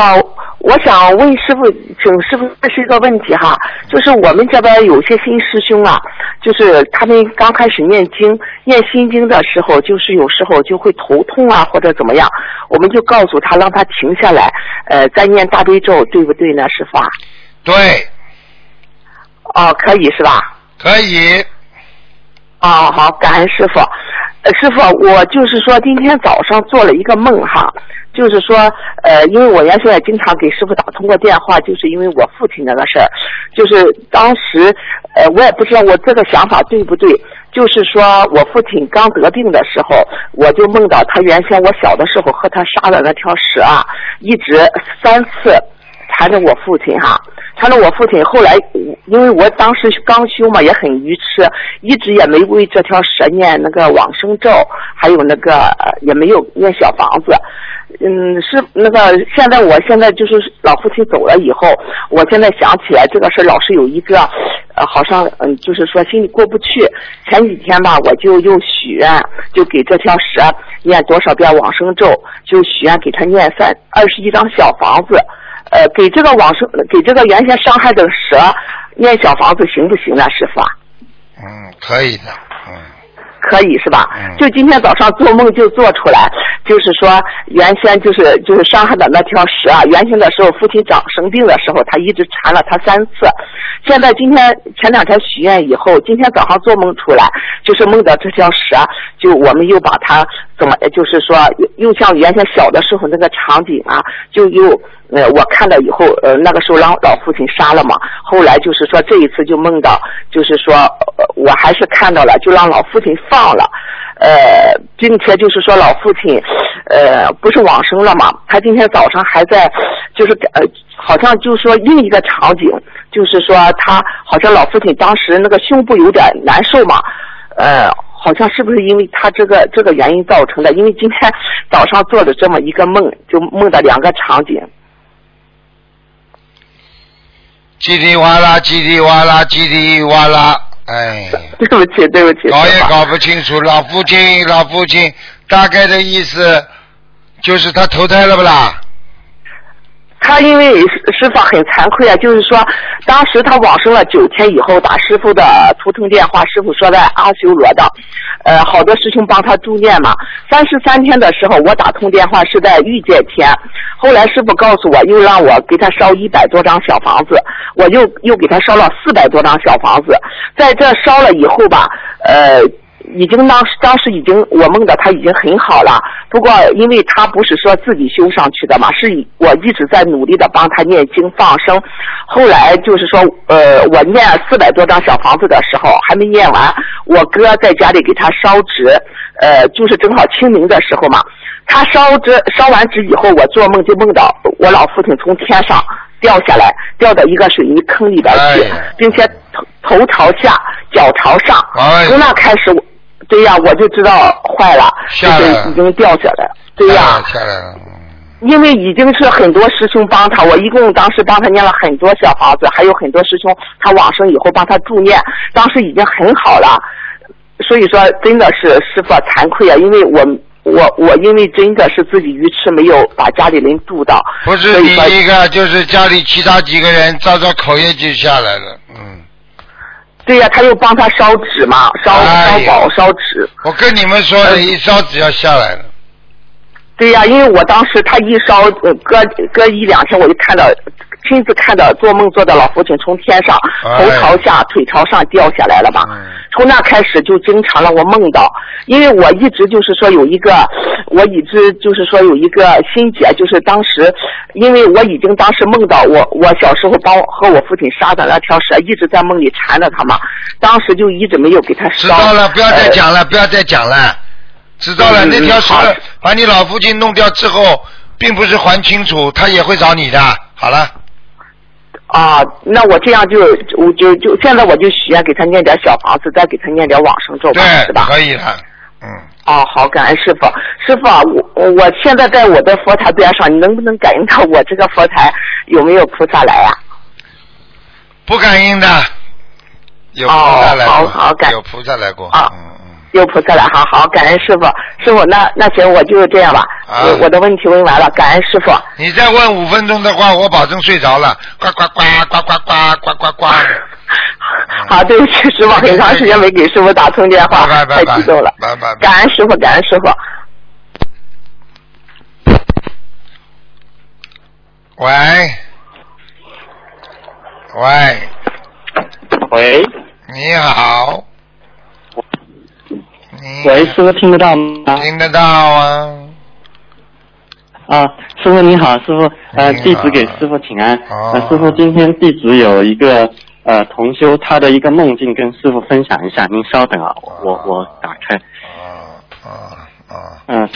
我想问师傅，请师傅这是一个问题哈，就是我们这边有些新师兄啊，就是他们刚开始念经、念心经的时候，就是有时候就会头痛啊或者怎么样，我们就告诉他让他停下来，呃，再念大悲咒，对不对呢，师傅啊？
对。
哦，可以是吧？
可以。
哦，好，感恩师傅。呃，师傅，我就是说今天早上做了一个梦哈，就是说，呃，因为我原先也经常给师傅打通过电话，就是因为我父亲那个事儿，就是当时，呃，我也不知道我这个想法对不对，就是说我父亲刚得病的时候，我就梦到他原先我小的时候和他杀的那条蛇啊，一直三次缠着我父亲哈。缠着我父亲，后来因为我当时刚修嘛，也很愚痴，一直也没为这条蛇念那个往生咒，还有那个也没有念小房子。嗯，是那个现在我现在就是老父亲走了以后，我现在想起来这个事老是有一个，呃，好像嗯，就是说心里过不去。前几天吧，我就又许愿，就给这条蛇念多少遍往生咒，就许愿给他念三二十一张小房子。呃，给这个往生，给这个原先伤害的蛇念小房子行不行呢，师傅啊？
嗯，可以的，嗯。
可以是吧？
嗯。
就今天早上做梦就做出来，就是说原先就是就是伤害的那条蛇啊，原先的时候父亲长生病的时候，他一直缠了他三次。现在今天前两天许愿以后，今天早上做梦出来，就是梦到这条蛇，就我们又把它怎么，就是说又像原先小的时候那个场景啊，就又。呃，我看到以后，呃，那个时候让老父亲杀了嘛。后来就是说这一次就梦到，就是说，我还是看到了，就让老父亲放了，呃，并且就是说老父亲，呃，不是往生了嘛？他今天早上还在，就是呃，好像就是说另一个场景，就是说他好像老父亲当时那个胸部有点难受嘛，呃，好像是不是因为他这个这个原因造成的？因为今天早上做了这么一个梦，就梦到两个场景。
叽里哇啦，叽里哇啦，叽里哇啦，哎。
对不起，对不起。
搞也搞不清楚，老父亲，老父亲，大概的意思就是他投胎了不啦？
他因为师傅很惭愧啊，就是说，当时他往生了九天以后，打师傅的图腾电话，师傅说在阿修罗的，呃，好多师兄帮他助念嘛。三十三天的时候，我打通电话是在御界天，后来师傅告诉我，又让我给他烧一百多张小房子，我又又给他烧了四百多张小房子，在这烧了以后吧，呃。已经当时当时已经我梦到他已经很好了，不过因为他不是说自己修上去的嘛，是我一直在努力的帮他念经放生。后来就是说，呃，我念四百多张小房子的时候还没念完，我哥在家里给他烧纸，呃，就是正好清明的时候嘛。他烧纸烧完纸以后，我做梦就梦到我老父亲从天上掉下来，掉到一个水泥坑里边去，并且头头朝下，脚朝上。从那开始我。对呀，我就知道坏了，就是已经掉下来了。对呀，
下来了。
因为已经是很多师兄帮他，我一共当时帮他念了很多小房子，还有很多师兄他往生以后帮他助念，当时已经很好了。所以说，真的是师傅惭愧啊，因为我我我因为真的是自己愚痴，没有把家里人助到。
不是第一个，就是家里其他几个人照照口业就下来了，嗯。
对呀，他又帮他烧纸嘛，烧烧宝烧纸。
我跟你们说，一烧纸要下来了。
对呀，因为我当时他一烧，隔隔一两天我就看到。亲自看到做梦做到老父亲从天上头朝下腿朝上掉下来了吧？从那开始就经常让我梦到，因为我一直就是说有一个，我一直就是说有一个心结，就是当时，因为我已经当时梦到我我小时候帮和我父亲杀的那条蛇一直在梦里缠着他嘛，当时就一直没有给他烧。
知道了，不要再讲了，不要再讲了，知道了，那条蛇把你老父亲弄掉之后，并不是还清楚，他也会找你的。好了。
啊，那我这样就我就就现在我就许愿给他念点小房子，再给他念点往生咒吧，是吧？
可以了，嗯。
哦，好，感恩师傅。师傅啊，我我现在在我的佛台边上，你能不能感应到我这个佛台有没有菩萨来呀？
不感应的，有菩萨来过，
好好感
有菩萨来过。
啊，
嗯嗯。
有菩萨了，好好，感恩师傅。师傅，那那行，我就这样吧。
啊
我我的问题问完了，感恩师傅。
你再问五分钟的话，我保证睡着了，呱呱呱呱呱呱呱呱呱。
好，对不起，师傅，很长时间没给师傅打通电话，
拜拜拜
太激动了。
拜拜拜。
感恩师傅，感恩师傅。
喂，喂，
喂
你好。你
喂，师傅听得到吗？
听得到啊？
啊，师傅你好，师傅，呃，
你好
弟子给师傅请安。
哦
呃，师傅，今天弟子有一个呃同修他的一个梦境跟师傅分享一下，您稍等啊，我我打开。
啊啊啊！
嗯，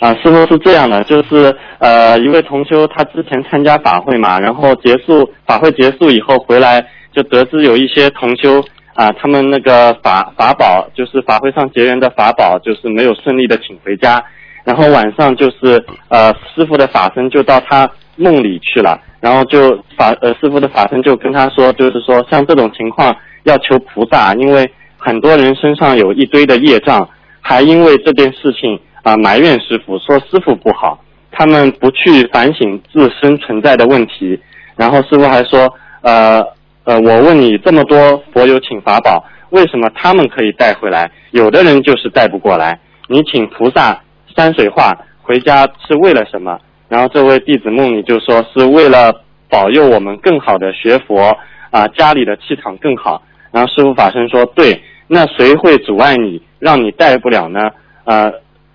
啊，师傅是这样的，就是呃，一位同修他之前参加法会嘛，然后结束法会结束以后回来，就得知有一些同修啊，他们那个法法宝，就是法会上结缘的法宝，就是没有顺利的请回家，然后晚上就是呃，师傅的法身就到他梦里去了，然后就法呃师傅的法身就跟他说，就是说像这种情况要求菩萨，因为很多人身上有一堆的业障。还因为这件事情啊、埋怨师傅，说师傅不好，他们不去反省自身存在的问题。然后师傅还说，呃呃，我问你这么多佛友请法宝，为什么他们可以带回来，有的人就是带不过来？你请菩萨山水画回家是为了什么？然后这位弟子梦里就说是为了保佑我们更好的学佛啊、家里的气场更好。然后师傅法身说，对，那谁会阻碍你，让你带不了呢？呃，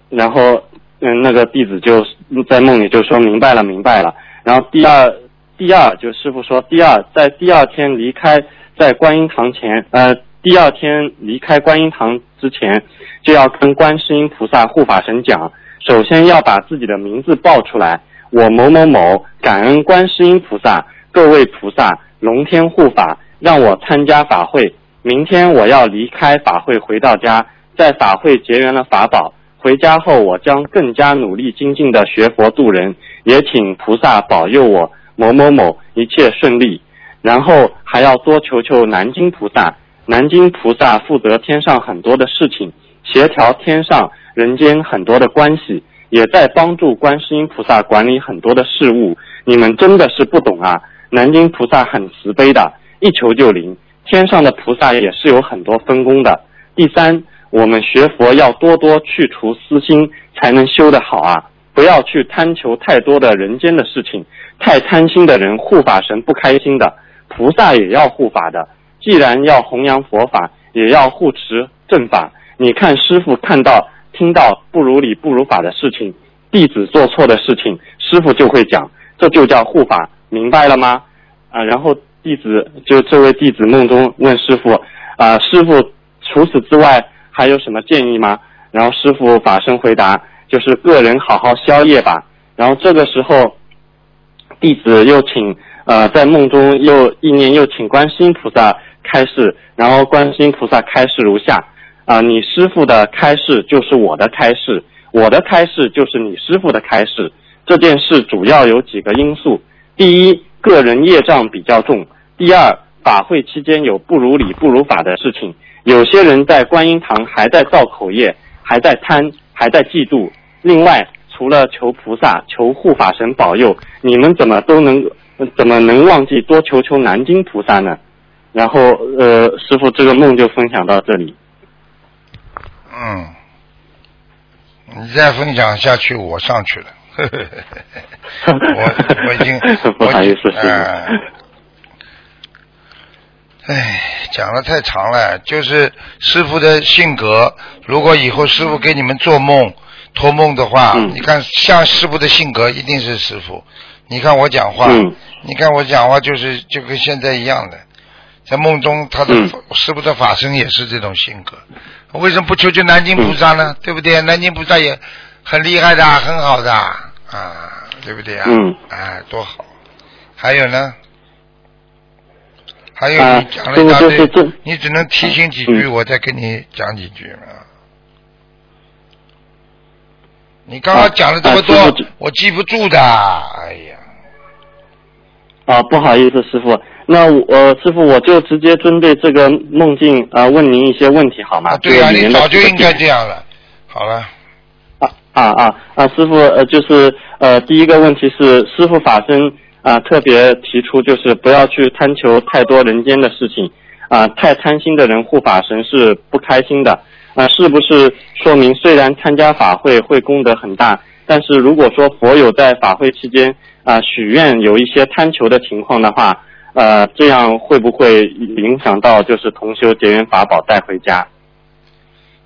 然后嗯，那个弟子就在梦里就说明白了，明白了。然后第二，第二就师傅说，第二在第二天离开在观音堂前，呃，第二天离开观音堂之前，就要跟观世音菩萨护法神讲，首先要把自己的名字报出来，我某某某感恩观世音菩萨，各位菩萨龙天护法，让我参加法会。明天我要离开法会回到家，在法会结缘了法宝。回家后，我将更加努力精进的学佛度人，也请菩萨保佑我某某某一切顺利。然后还要多求求南京菩萨，南京菩萨负责天上很多的事情，协调天上人间很多的关系，也在帮助观世音菩萨管理很多的事物。你们真的是不懂啊！南京菩萨很慈悲的，一求就灵。天上的菩萨也是有很多分工的。第三，我们学佛要多多去除私心，才能修得好啊！不要去贪求太多的人间的事情，太贪心的人护法神不开心的。菩萨也要护法的，既然要弘扬佛法，也要护持正法。你看师傅看到、听到不如理、不如法的事情，弟子做错的事情，师傅就会讲，这就叫护法，明白了吗？啊，然后弟子就这位弟子梦中问师傅啊，师傅除此之外还有什么建议吗？然后师傅法身回答，就是个人好好消业吧。然后这个时候，弟子又请呃在梦中又意念又请观世音菩萨开示，然后观世音菩萨开示如下啊、你师傅的开示就是我的开示，我的开示就是你师傅的开示。这件事主要有几个因素：第一，个人业障比较重；第二，法会期间有不如理不如法的事情，有些人在观音堂还在造口业，还在贪，还在嫉妒。另外，除了求菩萨、求护法神保佑，你们怎么都能怎么能忘记多求求南京菩萨呢？然后，呃，师傅这个梦就分享到这里。
嗯，你再分享下去，我上去了。我我已经
不好意思
哎，讲的太长了，就是师傅的性格。如果以后师傅给你们做梦、托梦的话，
嗯
你看像师傅的性格一定是师傅。你看我讲话，
嗯
你看我讲话就是就跟现在一样的，在梦中他的、
嗯
师傅的法身也是这种性格。为什么不求求南京菩萨呢？对不对？南京菩萨也很厉害的，很好的啊，对不对啊？
嗯
哎，多好。还有呢？还有
啊
你讲了一大堆，你只能提醒几句，
嗯
我再跟你讲几句啊。你刚刚讲了这么多，
啊
我记不住的。哎呀，
啊，不好意思，师傅，那我、呃、师傅我就直接针对这个梦境啊、呃问您一些问题好吗？
啊，对呀、
这个里面的
你早就应该
这个
这样了。好了，
啊啊啊啊！师傅，呃，就是呃，第一个问题是，师傅法身啊、特别提出，就是不要去贪求太多人间的事情啊、太贪心的人护法神是不开心的那、是不是说明虽然参加法会会功德很大，但是如果说佛友在法会期间啊、许愿有一些贪求的情况的话，呃，这样会不会影响到就是同修结缘法宝带回家？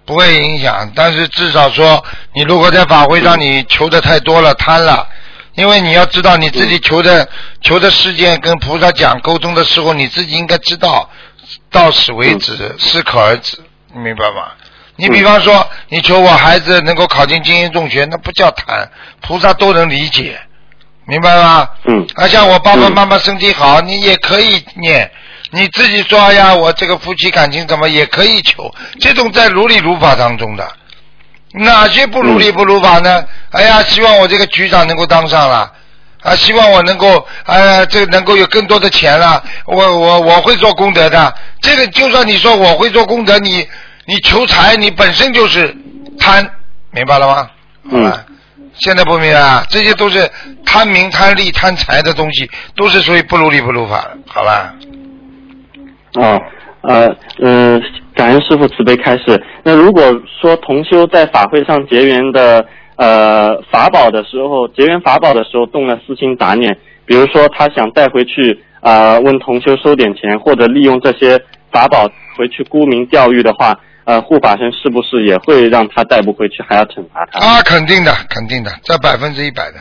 不会影响，但是至少说，你如果在法会上你求的太多了，贪了，因为你要知道你自己求的、求的事件跟菩萨讲沟通的时候，你自己应该知道，到此为止，适可而止，明白吗？你比方说，你求我孩子能够考进精英中学，那不叫谈，菩萨都能理解，明白吗？
嗯。
啊像我爸爸妈妈身体好，你也可以念。你自己说哎呀，我这个夫妻感情怎么也可以求，这种在如理如法当中的，哪些不如理不如法呢？哎呀，希望我这个局长能够当上了，啊，希望我能够，呃，这能够有更多的钱了，我我我会做功德的。这个就算你说我会做功德，你你求财，你本身就是贪，明白了吗？嗯，现在不明白啊？这些都是贪名、贪利、贪财的东西，都是属于不如理不如法的，好吧？
哦，呃，嗯、感恩师傅慈悲开示。那如果说同修在法会上结缘的呃法宝的时候，结缘法宝的时候动了私心杂念，比如说他想带回去啊、呃问同修收点钱，或者利用这些法宝回去沽名钓誉的话，呃，护法神是不是也会让他带不回去，还要惩罚他？
啊，肯定的，肯定的，这百分之一百的。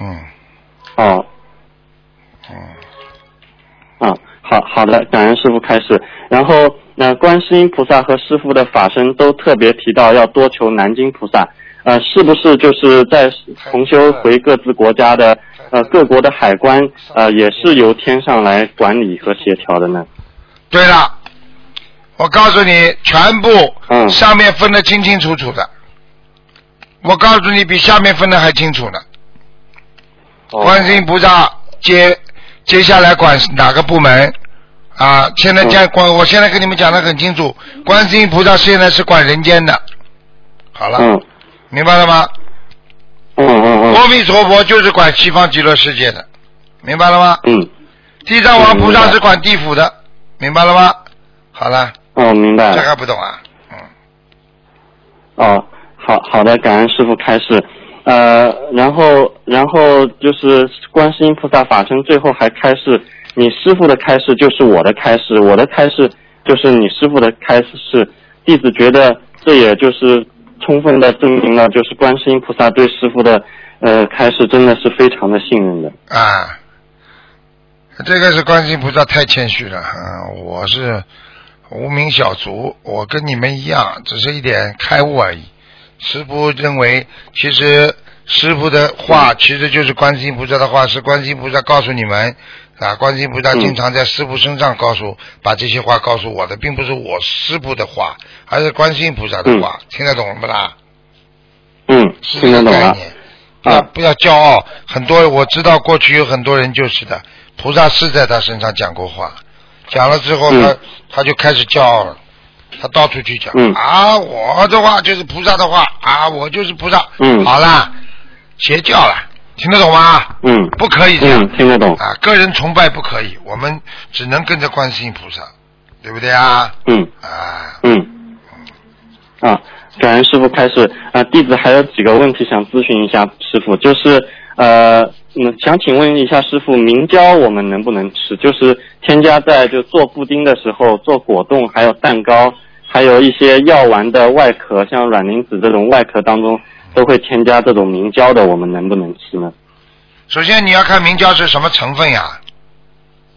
嗯
哦，
嗯，
啊，好好的，感恩师傅开始。然后，那、观世音菩萨和师傅的法身都特别提到要多求南京菩萨，呃，是不是就是在重修回各自国家的呃各国的海关呃也是由天上来管理和协调的呢？
对了，我告诉你，全部
嗯
上面分得清清楚楚的。我告诉你，比下面分得还清楚呢。
哦
观世音菩萨接接下来管哪个部门啊？现在讲管，我现在跟你们讲的很清楚，观世音菩萨现在是管人间的。好了，
嗯
明白了吗？
嗯嗯嗯
阿弥陀佛就是管西方极乐世界的，明白了吗？
嗯
地藏王菩萨是管地府的，明白了吗？好了，
嗯，哦，明白
这
了。
还不懂啊？
嗯哦，好好的，感恩师傅开示。呃，然后然后就是观世音菩萨法身，最后还开示，你师傅的开示就是我的开示，我的开示就是你师傅的开示。弟子觉得这也就是充分的证明了，就是观世音菩萨对师傅的呃开示真的是非常的信任的。
啊，这个是观世音菩萨太谦虚了啊！我是无名小卒，我跟你们一样，只是一点开悟而已。师傅认为，其实师傅的话其实就是观世音菩萨的话，是观世音菩萨告诉你们啊。观世音菩萨经常在师傅身上告诉，把这些话告诉我的，并不是我师傅的话，而是观世音菩萨的话。听得懂了不啦？
嗯，
是这
听得懂了。
个概念。不要不要骄傲，很多我知道过去有很多人就是的，菩萨是在他身上讲过话，讲了之后他、
嗯。
他就开始骄傲了，他到处去讲、
嗯。
啊，我的话就是菩萨的话。啊，我就是菩萨，
嗯。
好啦，邪教了，听得懂吗？
嗯。
不可以这样、
嗯，听得懂。
啊，个人崇拜不可以，我们只能跟着观世音菩萨，对不对啊？
嗯。
啊，
嗯，啊，感恩师傅开始。啊，弟子还有几个问题想咨询一下师傅，就是呃，嗯，想请问一下师傅，明胶我们能不能吃？就是添加在就做布丁的时候，做果冻，还有蛋糕，还有一些药丸的外壳，像软磷脂这种外壳当中，都会添加这种明胶的，我们能不能吃呢？
首先你要看明胶是什么成分呀？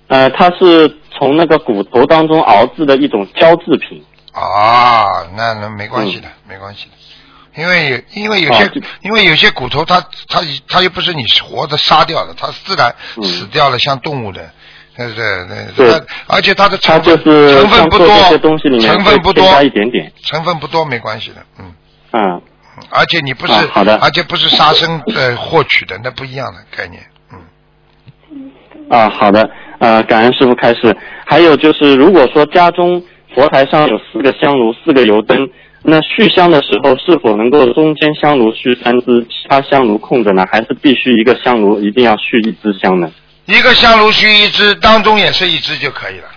呃，它是从那个骨头当中熬制的一种胶制品。
啊，那那没关系的，没关系的，因为有因为有些、
啊
因为有些骨头它它它又不是你活的杀掉的，它自然
嗯
死掉了，像动物的，对对对，而且它的
它
成分
就是
成分不多，成分不多
加一点点，
成分不多没关系的，嗯，
嗯。
而且你不是、
啊好的
而且不是杀生呃获取的，那不一样的概念，嗯，
啊，好的，呃，感恩师傅开始。还有就是，如果说家中佛台上有四个香炉、四个油灯，那续香的时候是否能够中间香炉续三支，其他香炉空着呢？还是必须一个香炉一定要续一支香呢？
一个香炉续一支，当中也是一支就可以了。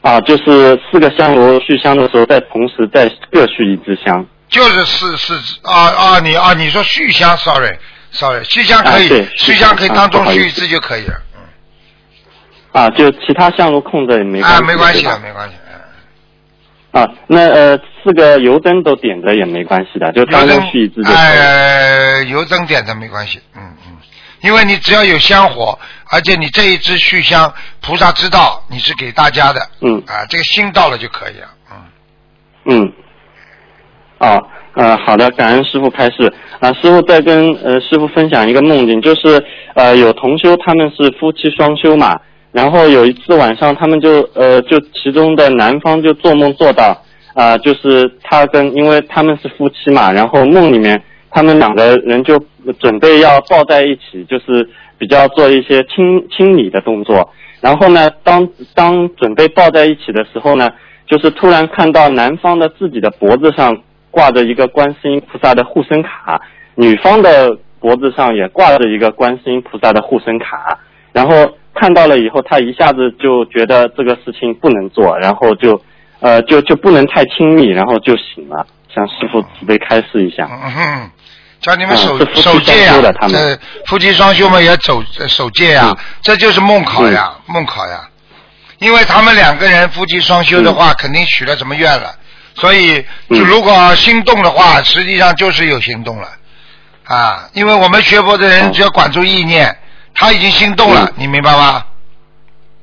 啊，就是四个香炉续香的时候，再同时再各续一支香。
就是四四支啊啊，你啊你说续香，sorry sorry，续香可以，
啊
续香可以
啊
当中续一支就可以了。
嗯啊，就其他香炉空着也没关系。
啊，没关系的，没关系。嗯
啊，那呃，四个油灯都点着也没关系的，就当中续一支就
油灯点着没关系，嗯嗯，因为你只要有香火，而且你这一支续香，菩萨知道你是给大家的，
嗯。
啊，这个心到了就可以了，嗯，
嗯，哦，呃，好的，感恩师傅开示。啊，师傅再跟呃师傅分享一个梦境，就是呃有同修他们是夫妻双修嘛，然后有一次晚上他们就呃就其中的男方就做梦做到啊、就是他跟因为他们是夫妻嘛，然后梦里面他们两个人就准备要抱在一起，就是比较做一些亲亲昵的动作。然后呢，当当准备抱在一起的时候呢，就是突然看到男方的自己的脖子上挂着一个观世音菩萨的护身卡，女方的脖子上也挂着一个观世音菩萨的护身卡。然后看到了以后，他一下子就觉得这个事情不能做，然后就呃就就不能太亲密，然后就醒了。向师傅慈悲开示一下。
嗯哼，叫你们守、守戒呀、
他们
这夫妻双修嘛也走守戒呀、
嗯
这就是梦考呀，梦考呀。因为他们两个人夫妻双修的话，肯定许了什么愿了，所以如果心动的话，实际上就是有行动了啊。因为我们学佛的人
哦
只要管住意念，他已经心动了，
嗯
你明白吗？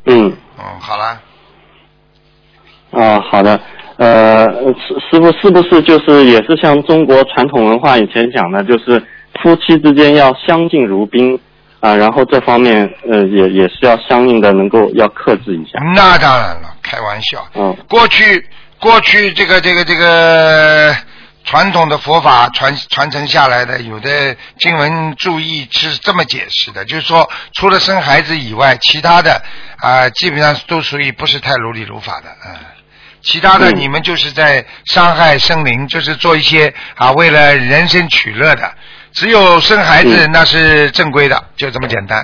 嗯。
嗯，好了，
啊，好的，呃，师师傅是不是就是也是像中国传统文化以前讲的，就是夫妻之间要相敬如宾啊，然后这方面呃也也是要相应的能够要克制一下。
那当然了，开玩笑。
嗯
过去过去这个这个这个传统的佛法传传承下来的，有的经文注意是这么解释的，就是说除了生孩子以外，其他的啊、基本上都属于不是太如理如法的，嗯。其他的
嗯
你们就是在伤害生灵，就是做一些啊为了人生取乐的。只有生孩子
嗯
那是正规的，就这么简单。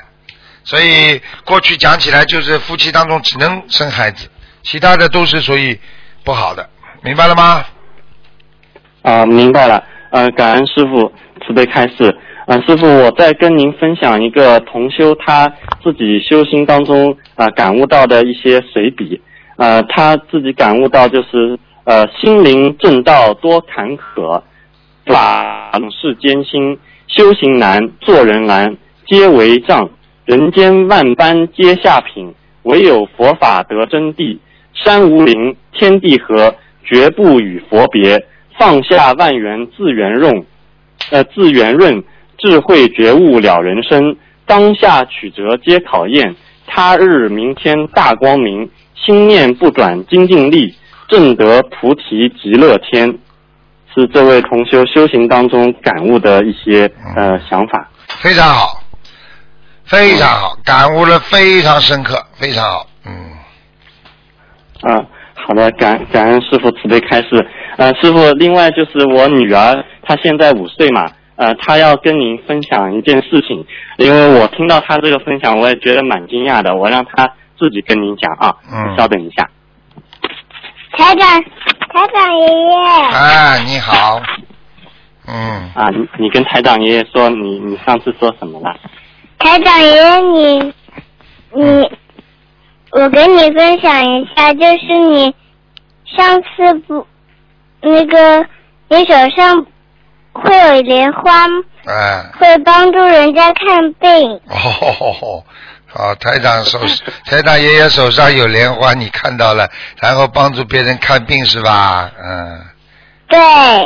所以过去讲起来就是夫妻当中只能生孩子，其他的都是属于不好的，明白了吗？
啊，明白了。呃，感恩师傅慈悲开示。呃，师傅，我再跟您分享一个同修他自己修心当中啊、呃感悟到的一些随笔。呃，他自己感悟到就是呃，心灵正道多坎坷，法总是艰辛，修行难，做人难，皆为障。人间万般皆下品，唯有佛法得真谛。山无陵，天地合，绝不与佛别。放下万缘自圆润，呃，自圆润，智慧觉悟了人生。当下曲折皆考验，他日明天大光明。心念不转精进力，正得菩提极乐天。是这位同修修行当中感悟的一些呃想法。
非常好，非常好，感悟了非常深刻，非常好，嗯。
啊，好的，感感恩师傅慈悲开示。呃，师傅，另外就是我女儿，她现在五岁嘛，呃，她要跟您分享一件事情，因为我听到她这个分享，我也觉得蛮惊讶的，我让她自己跟您讲啊，
嗯
稍等一下。
台长，台长爷爷，
哎，你好，嗯，
啊，你你跟台长爷爷说，你你上次说什么了？
台长爷爷，你你，我跟你分享一下，就是你上次不那个，你手上会有莲花，
哎，
会帮助人家看病。
哦 好，台长手，台长爷爷手上有莲花，你看到了，然后帮助别人看病是吧？嗯，
对，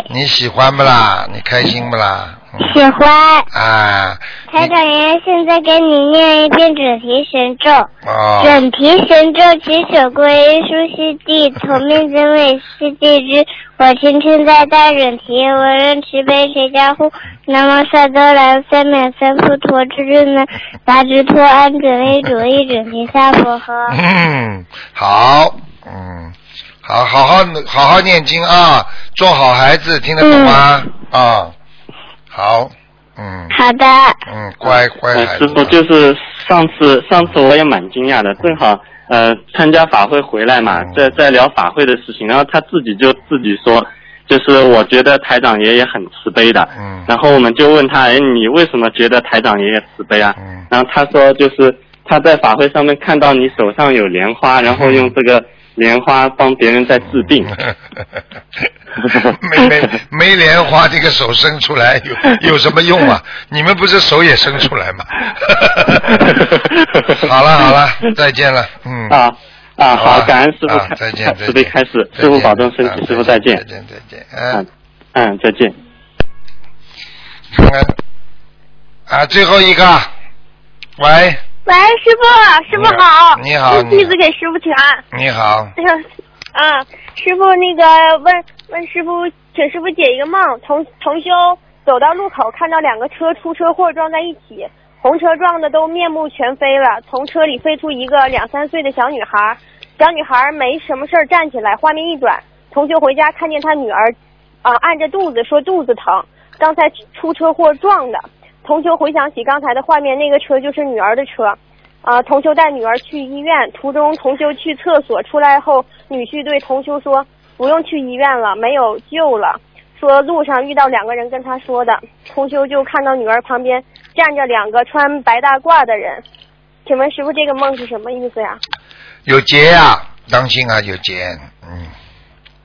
你喜欢不啦？你开心不啦？
喜欢。
啊
台长爷爷现在给你念一遍准提神咒。
哦，
准提神咒，起手归书悉地，同命真为悉地之。我今天在大准提，我任慈悲谁家护。南无萨多兰三藐三菩陀之日呢，达之托安准为主一准提萨婆诃。
嗯，好，嗯，好，好好好好念经啊，做好孩子，听得懂吗？啊，好，嗯。
好的，
嗯，乖乖
呃，
孩子。
师傅就是上次上次我也蛮惊讶的，正好呃参加法会回来嘛，在在聊法会的事情，然后他自己就自己说，就是我觉得台长爷爷很慈悲的，
嗯。
然后我们就问他，哎，你为什么觉得台长爷爷慈悲啊？
嗯。
然后他说就是他在法会上面看到你手上有莲花，然后用这个莲花帮别人在治病。
没没没莲花，这个手伸出来有 有什么用啊？你们不是手也伸出来吗？好了好了，再见了，嗯。
啊啊，
好
感恩师傅
啊
开，
再见
慈悲开始，师傅保重身
啊
体，师傅再见
再，见再见，
嗯
嗯，
嗯，再见。
看看啊，最后一个，喂，
喂，师傅，师傅好，
你好
弟子给师傅请安。
你好，
哎呀，啊，师傅，那个问问师傅，请师傅解一个梦。同同修走到路口，看到两个车出车祸撞在一起，红车撞的都面目全非了。从车里飞出一个两三岁的小女孩，小女孩没什么事儿站起来，画面一转，同修回家看见他女儿啊、按着肚子说肚子疼，刚才出车祸撞的。同修回想起刚才的画面，那个车就是女儿的车。啊，同修带女儿去医院，途中同修去厕所，出来后，女婿对同修说不用去医院了，没有救了。说路上遇到两个人跟他说的，同修就看到女儿旁边站着两个穿白大褂的人。请问师傅，这个梦是什么意思呀？
有劫呀，当心啊，有劫，嗯，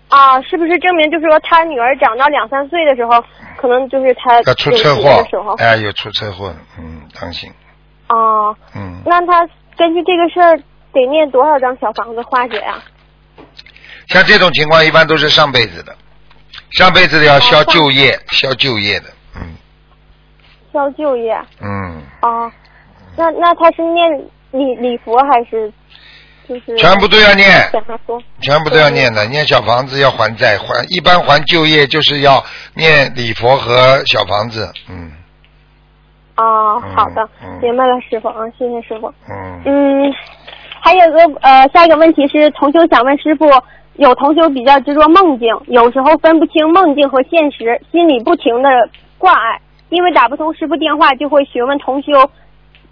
啊，是不是证明就是说他女儿长到两三岁的时候，可能就是他
要出车祸
的时候，？
哎，有出车祸，嗯，当心，
哦、
嗯，
那他根据这个事儿得念多少张小房子化解呀？
像这种情况一般都是上辈子的，上辈子的要消旧业，消旧业的，嗯
消就业。
嗯，
哦，那那他是念礼礼佛还是就是？
全部都要念
跟他说。
全部都要念的，念小房子要还债，还一般还就业就是要念礼佛和小房子，嗯
哦，好的，
嗯
明白了，师傅啊，谢谢师傅。
嗯，
嗯，还有个呃，下一个问题是，同修想问师傅，有同修比较执着梦境，有时候分不清梦境和现实，心里不停的挂碍，因为打不通师傅电话，就会询问同修。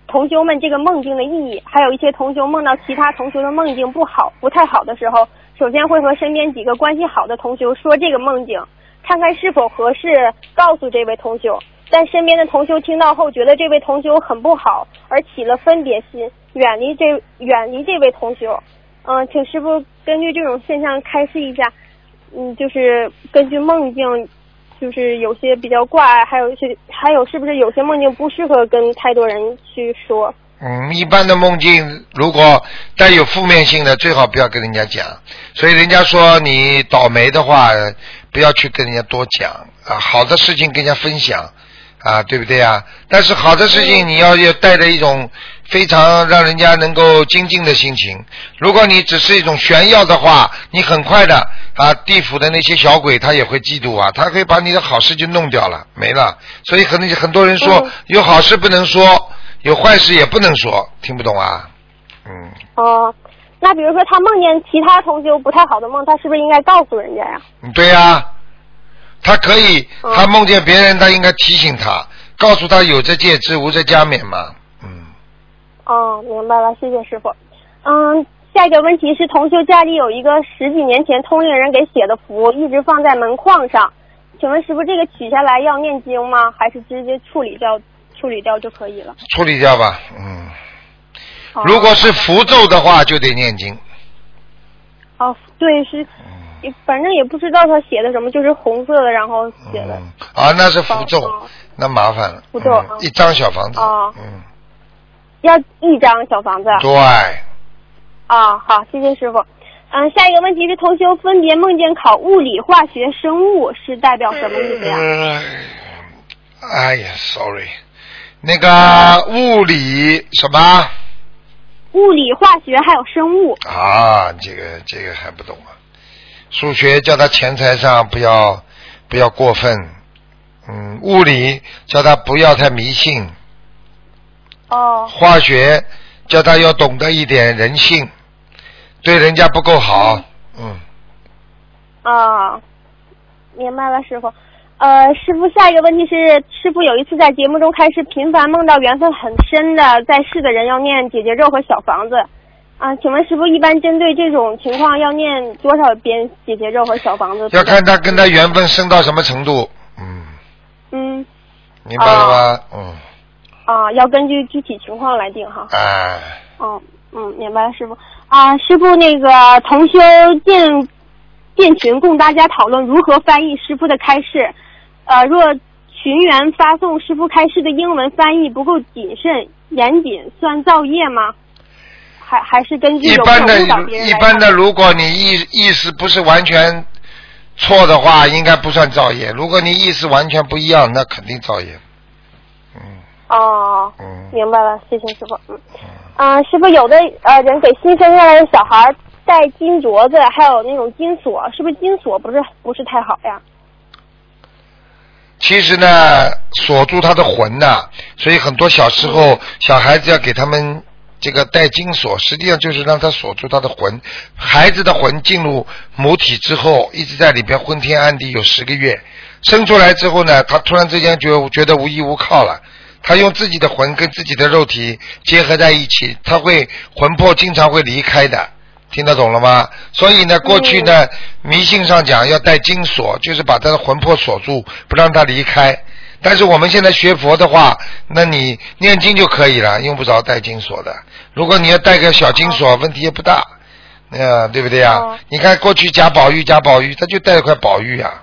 同修们这个梦境的意义，还有一些同修梦到其他同修的梦境不好、不太好的时候，首先会和身边几个关系好的同修说这个梦境，看看是否合适告诉这位同修。但身边的同修听到后，觉得这位同修很不好，而起了分别心，远离这远离这位同修。嗯、请师傅根据这种现象开示一下，嗯，就是根据梦境，就是有些比较怪，还有一些还有是不是有些梦境不适合跟太多人去说？
嗯，一般的梦境如果带有负面性的，最好不要跟人家讲。所以人家说你倒霉的话，不要去跟人家多讲啊，好的事情跟人家分享啊，对不对啊？但是好的事情你要要带着一种非常让人家能够精进的心情。如果你只是一种炫耀的话，你很快的啊，地府的那些小鬼他也会嫉妒啊，他可以把你的好事就弄掉了，没了。所以可能很多人说
嗯
有好事不能说。有坏事也不能说，听不懂啊？嗯，
哦、那比如说他梦见其他同修不太好的梦，他是不是应该告诉人家呀？
对呀、他可以，
嗯
他梦见别人，他应该提醒他，告诉他有这戒之，无这加勉嘛。嗯，
哦，明白了，谢谢师傅。嗯，下一个问题是，同修家里有一个十几年前通灵人给写的符，一直放在门框上，请问师傅这个取下来要念经吗？还是直接处理掉？处理掉就可以了。
处理掉吧。嗯，
哦
如果是符咒的话，就得念经。
哦，对，是，反正也不知道他写的什么，就是红色的，然后写的。
嗯，啊，那是符咒，
哦
那麻烦了。
符咒
一张小房子。
哦，
嗯，
要一张小房子。
对，
啊，好，谢谢师傅。嗯，下一个问题是，同学分别梦见考物理、化学、生物是代表什么意思呀？
哎呀，sorry，那个物理什么
物理、化学还有生物。
啊？这个这个还不懂啊？数学叫他钱财上不要不要过分，嗯，物理叫他不要太迷信，
哦。
化学叫他要懂得一点人性，对人家不够好，嗯，
啊，明白了，师傅。呃，师傅，下一个问题是，师傅有一次在节目中开始频繁梦到缘分很深的在世的人要念姐姐肉和小房子，啊，请问师傅，一般针对这种情况要念多少遍姐姐肉和小房子？
要看他跟他缘分深到什么程度，
嗯。嗯。
明白了吗？嗯，
啊，要根据具体情况来定哈。
哎，
哦，嗯，明白了，师傅。啊，师傅，那个同修建建群供大家讨论如何翻译师傅的开示。呃，若群员发送师傅开示的英文翻译不够谨慎严谨，算造业吗？还还是根据
一般的一般的，如果你意意思不是完全错的话，应该不算造业。如果你意思完全不一样，那肯定造业。
哦，
嗯
明白了，谢谢师傅。嗯，啊、师傅，有的呃人给新生下来的小孩戴金镯子，还有那种金锁，是不是金锁不是不是太好呀？
其实呢，锁住他的魂呐、所以很多小时候小孩子要给他们这个戴金锁，实际上就是让他锁住他的魂。孩子的魂进入母体之后，一直在里边昏天暗地有十个月，生出来之后呢，他突然之间觉觉得无依无靠了。他用自己的魂跟自己的肉体结合在一起，他会魂魄经常会离开的，听得懂了吗？所以呢，过去呢，迷信上讲要带金锁，就是把他的魂魄锁住，不让他离开。但是我们现在学佛的话，那你念经就可以了，用不着带金锁的。如果你要带个小金锁，问题也不大，呃，对不对呀？你看过去贾宝玉，贾宝玉他就带一块宝玉啊，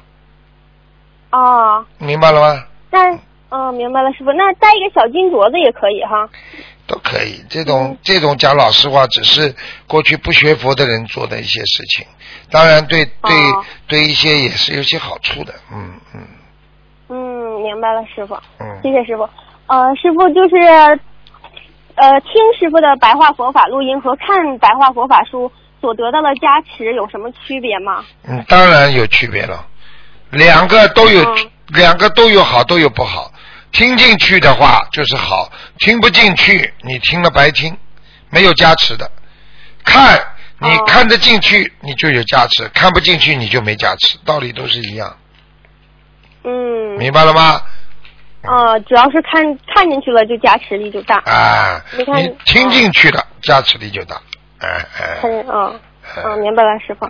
哦，
明白了吗？
那嗯、明白了，师傅，那戴一个小金镯子也可以哈。
都可以。这种这种讲老实话，只是过去不学佛的人做的一些事情，当然对对、对一些也是有些好处的。嗯嗯
嗯，明白了，师傅。
嗯。
谢谢师傅。呃，师傅就是呃，听师傅的白话佛法录音和看白话佛法书所得到的加持有什么区别吗？
嗯，当然有区别了，两个都有，两个都有好，都有不好。听进去的话就是好，听不进去你听了白听，没有加持的。看你看得进去，你就有加持；看不进去，你就没加持，道理都是一样，
嗯。
明白了吗？
呃，主要是看看进去了就加持力就大。
啊，
你看
你听进去了，加持力就大。哎哎，
看见啊啊，明白了，师傅。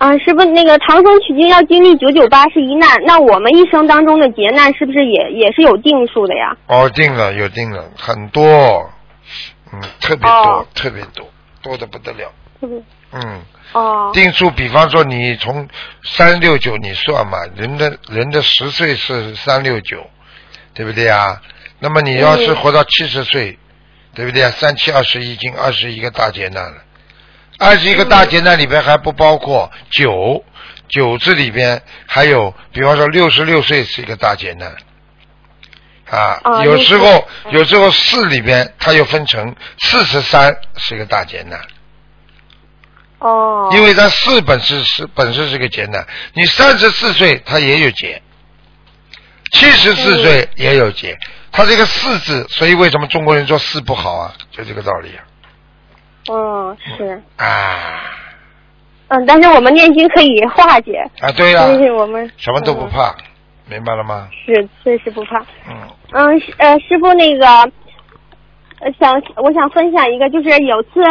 啊，师傅，那个唐僧取经要经历九九八十一难，那我们一生当中的劫难是不是也也是有定数的呀？
哦，定了，有定了，很多，嗯，特别多，
哦
特别多，多的不得了，
特别？
嗯。
哦。
定数，比方说你从三六九你算嘛，人的人的十岁是三六九，对不对啊？那么你要是
嗯
活到七十岁，对不对啊？三七二十一，已经二十一个大劫难了。二十一个大劫难里边还不包括九，九字里边还有，比方说六十六岁是一个大劫难。啊，
啊
有时候有时候四里边它又分成四十三是一个大劫难，
哦。
因为它四本是是本身是个劫难，你三十四岁它也有劫，七十四岁也有劫，它这个四字，所以为什么中国人说四不好啊？就这个道理啊。
嗯，是。
啊
嗯，但是我们念经可以化解。
啊，对呀、
就是我们
什么都不怕，明白了吗？
是确实不怕。
嗯。
嗯，师呃，师傅那个，呃，想我想分享一个，就是有次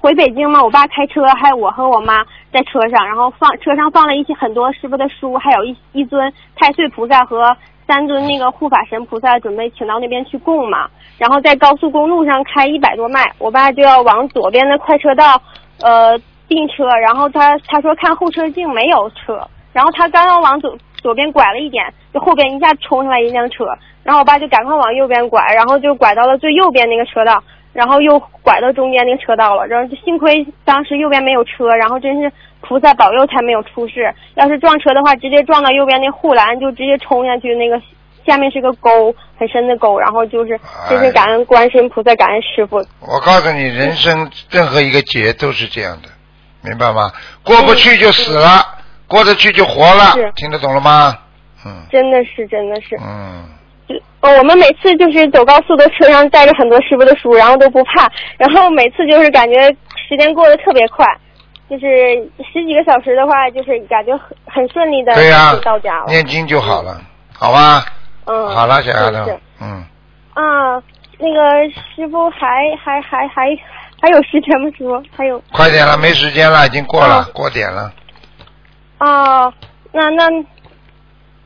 回北京嘛，我爸开车，还有我和我妈在车上，然后放车上放了一些很多师傅的书，还有一一尊太岁菩萨和三尊那个护法神菩萨，准备请到那边去供嘛。然后在高速公路上开一百多迈，我爸就要往左边的快车道呃并车，然后他他说看后车镜没有车，然后他刚刚往左左边拐了一点，就后边一下冲上来一辆车，然后我爸就赶快往右边拐，然后就拐到了最右边那个车道，然后又拐到中间那个车道了，然后就幸亏当时右边没有车，然后真是菩萨保佑才没有出事，要是撞车的话，直接撞到右边那护栏，就直接冲下去那个下面是个沟，很深的沟，然后就是
哎
真是感恩观世音菩萨，感恩师傅。
我告诉你，人生任何一个劫都是这样的，明白吗？过不去就死了，过得去就活了，听得懂了吗？嗯
真的是，真的是。
嗯，
哦，我们每次就是走高速的车上带着很多师傅的书，然后都不怕，然后每次就是感觉时间过得特别快，就是十几个小时的话，就是感觉很很顺利的
对呀、
就到家了。
念经就好了，好吧？
嗯，
好了，小丫头嗯，
啊，那个师傅还还还还还有时间吗？师傅还有
快点了，没时间了，已经过了，过点了。
啊，那那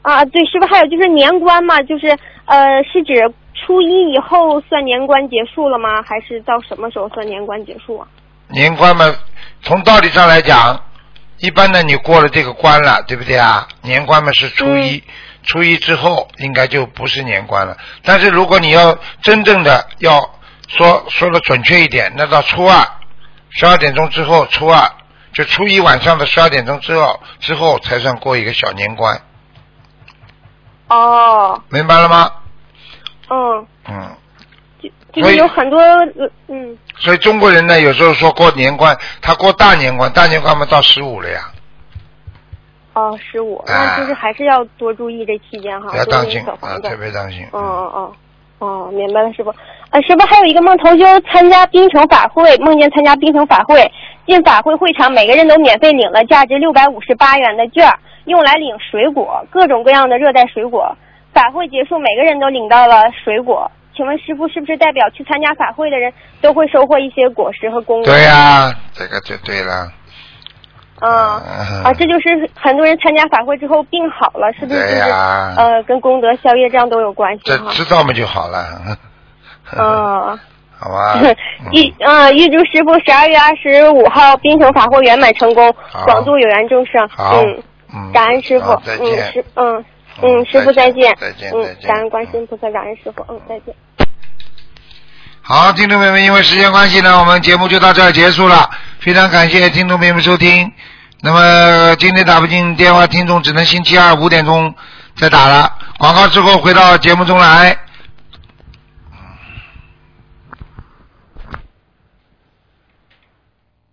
啊，对，师傅还有就是年关嘛，就是呃，是指初一以后算年关结束了吗？还是到什么时候算年关结束啊？
年关嘛，从道理上来讲，一般的你过了这个关了，对不对啊？年关嘛是初一，
嗯
初一之后应该就不是年关了。但是如果你要真正的要说说的准确一点，那到初二十二点钟之后，初二就初一晚上的十二点钟之后之后才算过一个小年关，
哦，
明白了吗？
嗯，
嗯。
就是有很多呃嗯
所以中国人呢，有时候说过年关，他过大年关，大年关嘛到十五了呀，
哦十五，
啊
那就是还是要多注意这期间哈，
要当心啊。特别当心。
哦哦哦哦，明白了，师傅。啊，师傅还有一个梦，同修参加冰城法会，梦见参加冰城法会，进法会会场，每个人都免费领了价值六百五十八元的券，用来领水果，各种各样的热带水果。法会结束，每个人都领到了水果。请问师傅，是不是代表去参加法会的人都会收获一些果实和功德？
对呀、这个就对了。
啊
嗯
啊，这就是很多人参加法会之后病好了，是不是？
对
就是
呀
呃，跟功德、消业这样都有关系哈。
这知道嘛就好了，
嗯。
好吧？
预啊，预祝师傅十二月二十五号冰城法会圆满成功，广度有缘众生。
好
嗯，
嗯，
感恩师傅。
再
嗯，
见。
师嗯嗯，师傅再见。
再见
嗯感恩观世音菩萨，感恩师傅。嗯，再见。
好，听众朋友们，因为时间关系呢，我们节目就到这儿结束了。非常感谢听众朋友们收听。那么今天打不进电话，听众只能星期二五点钟再打了。广告之后回到节目中来。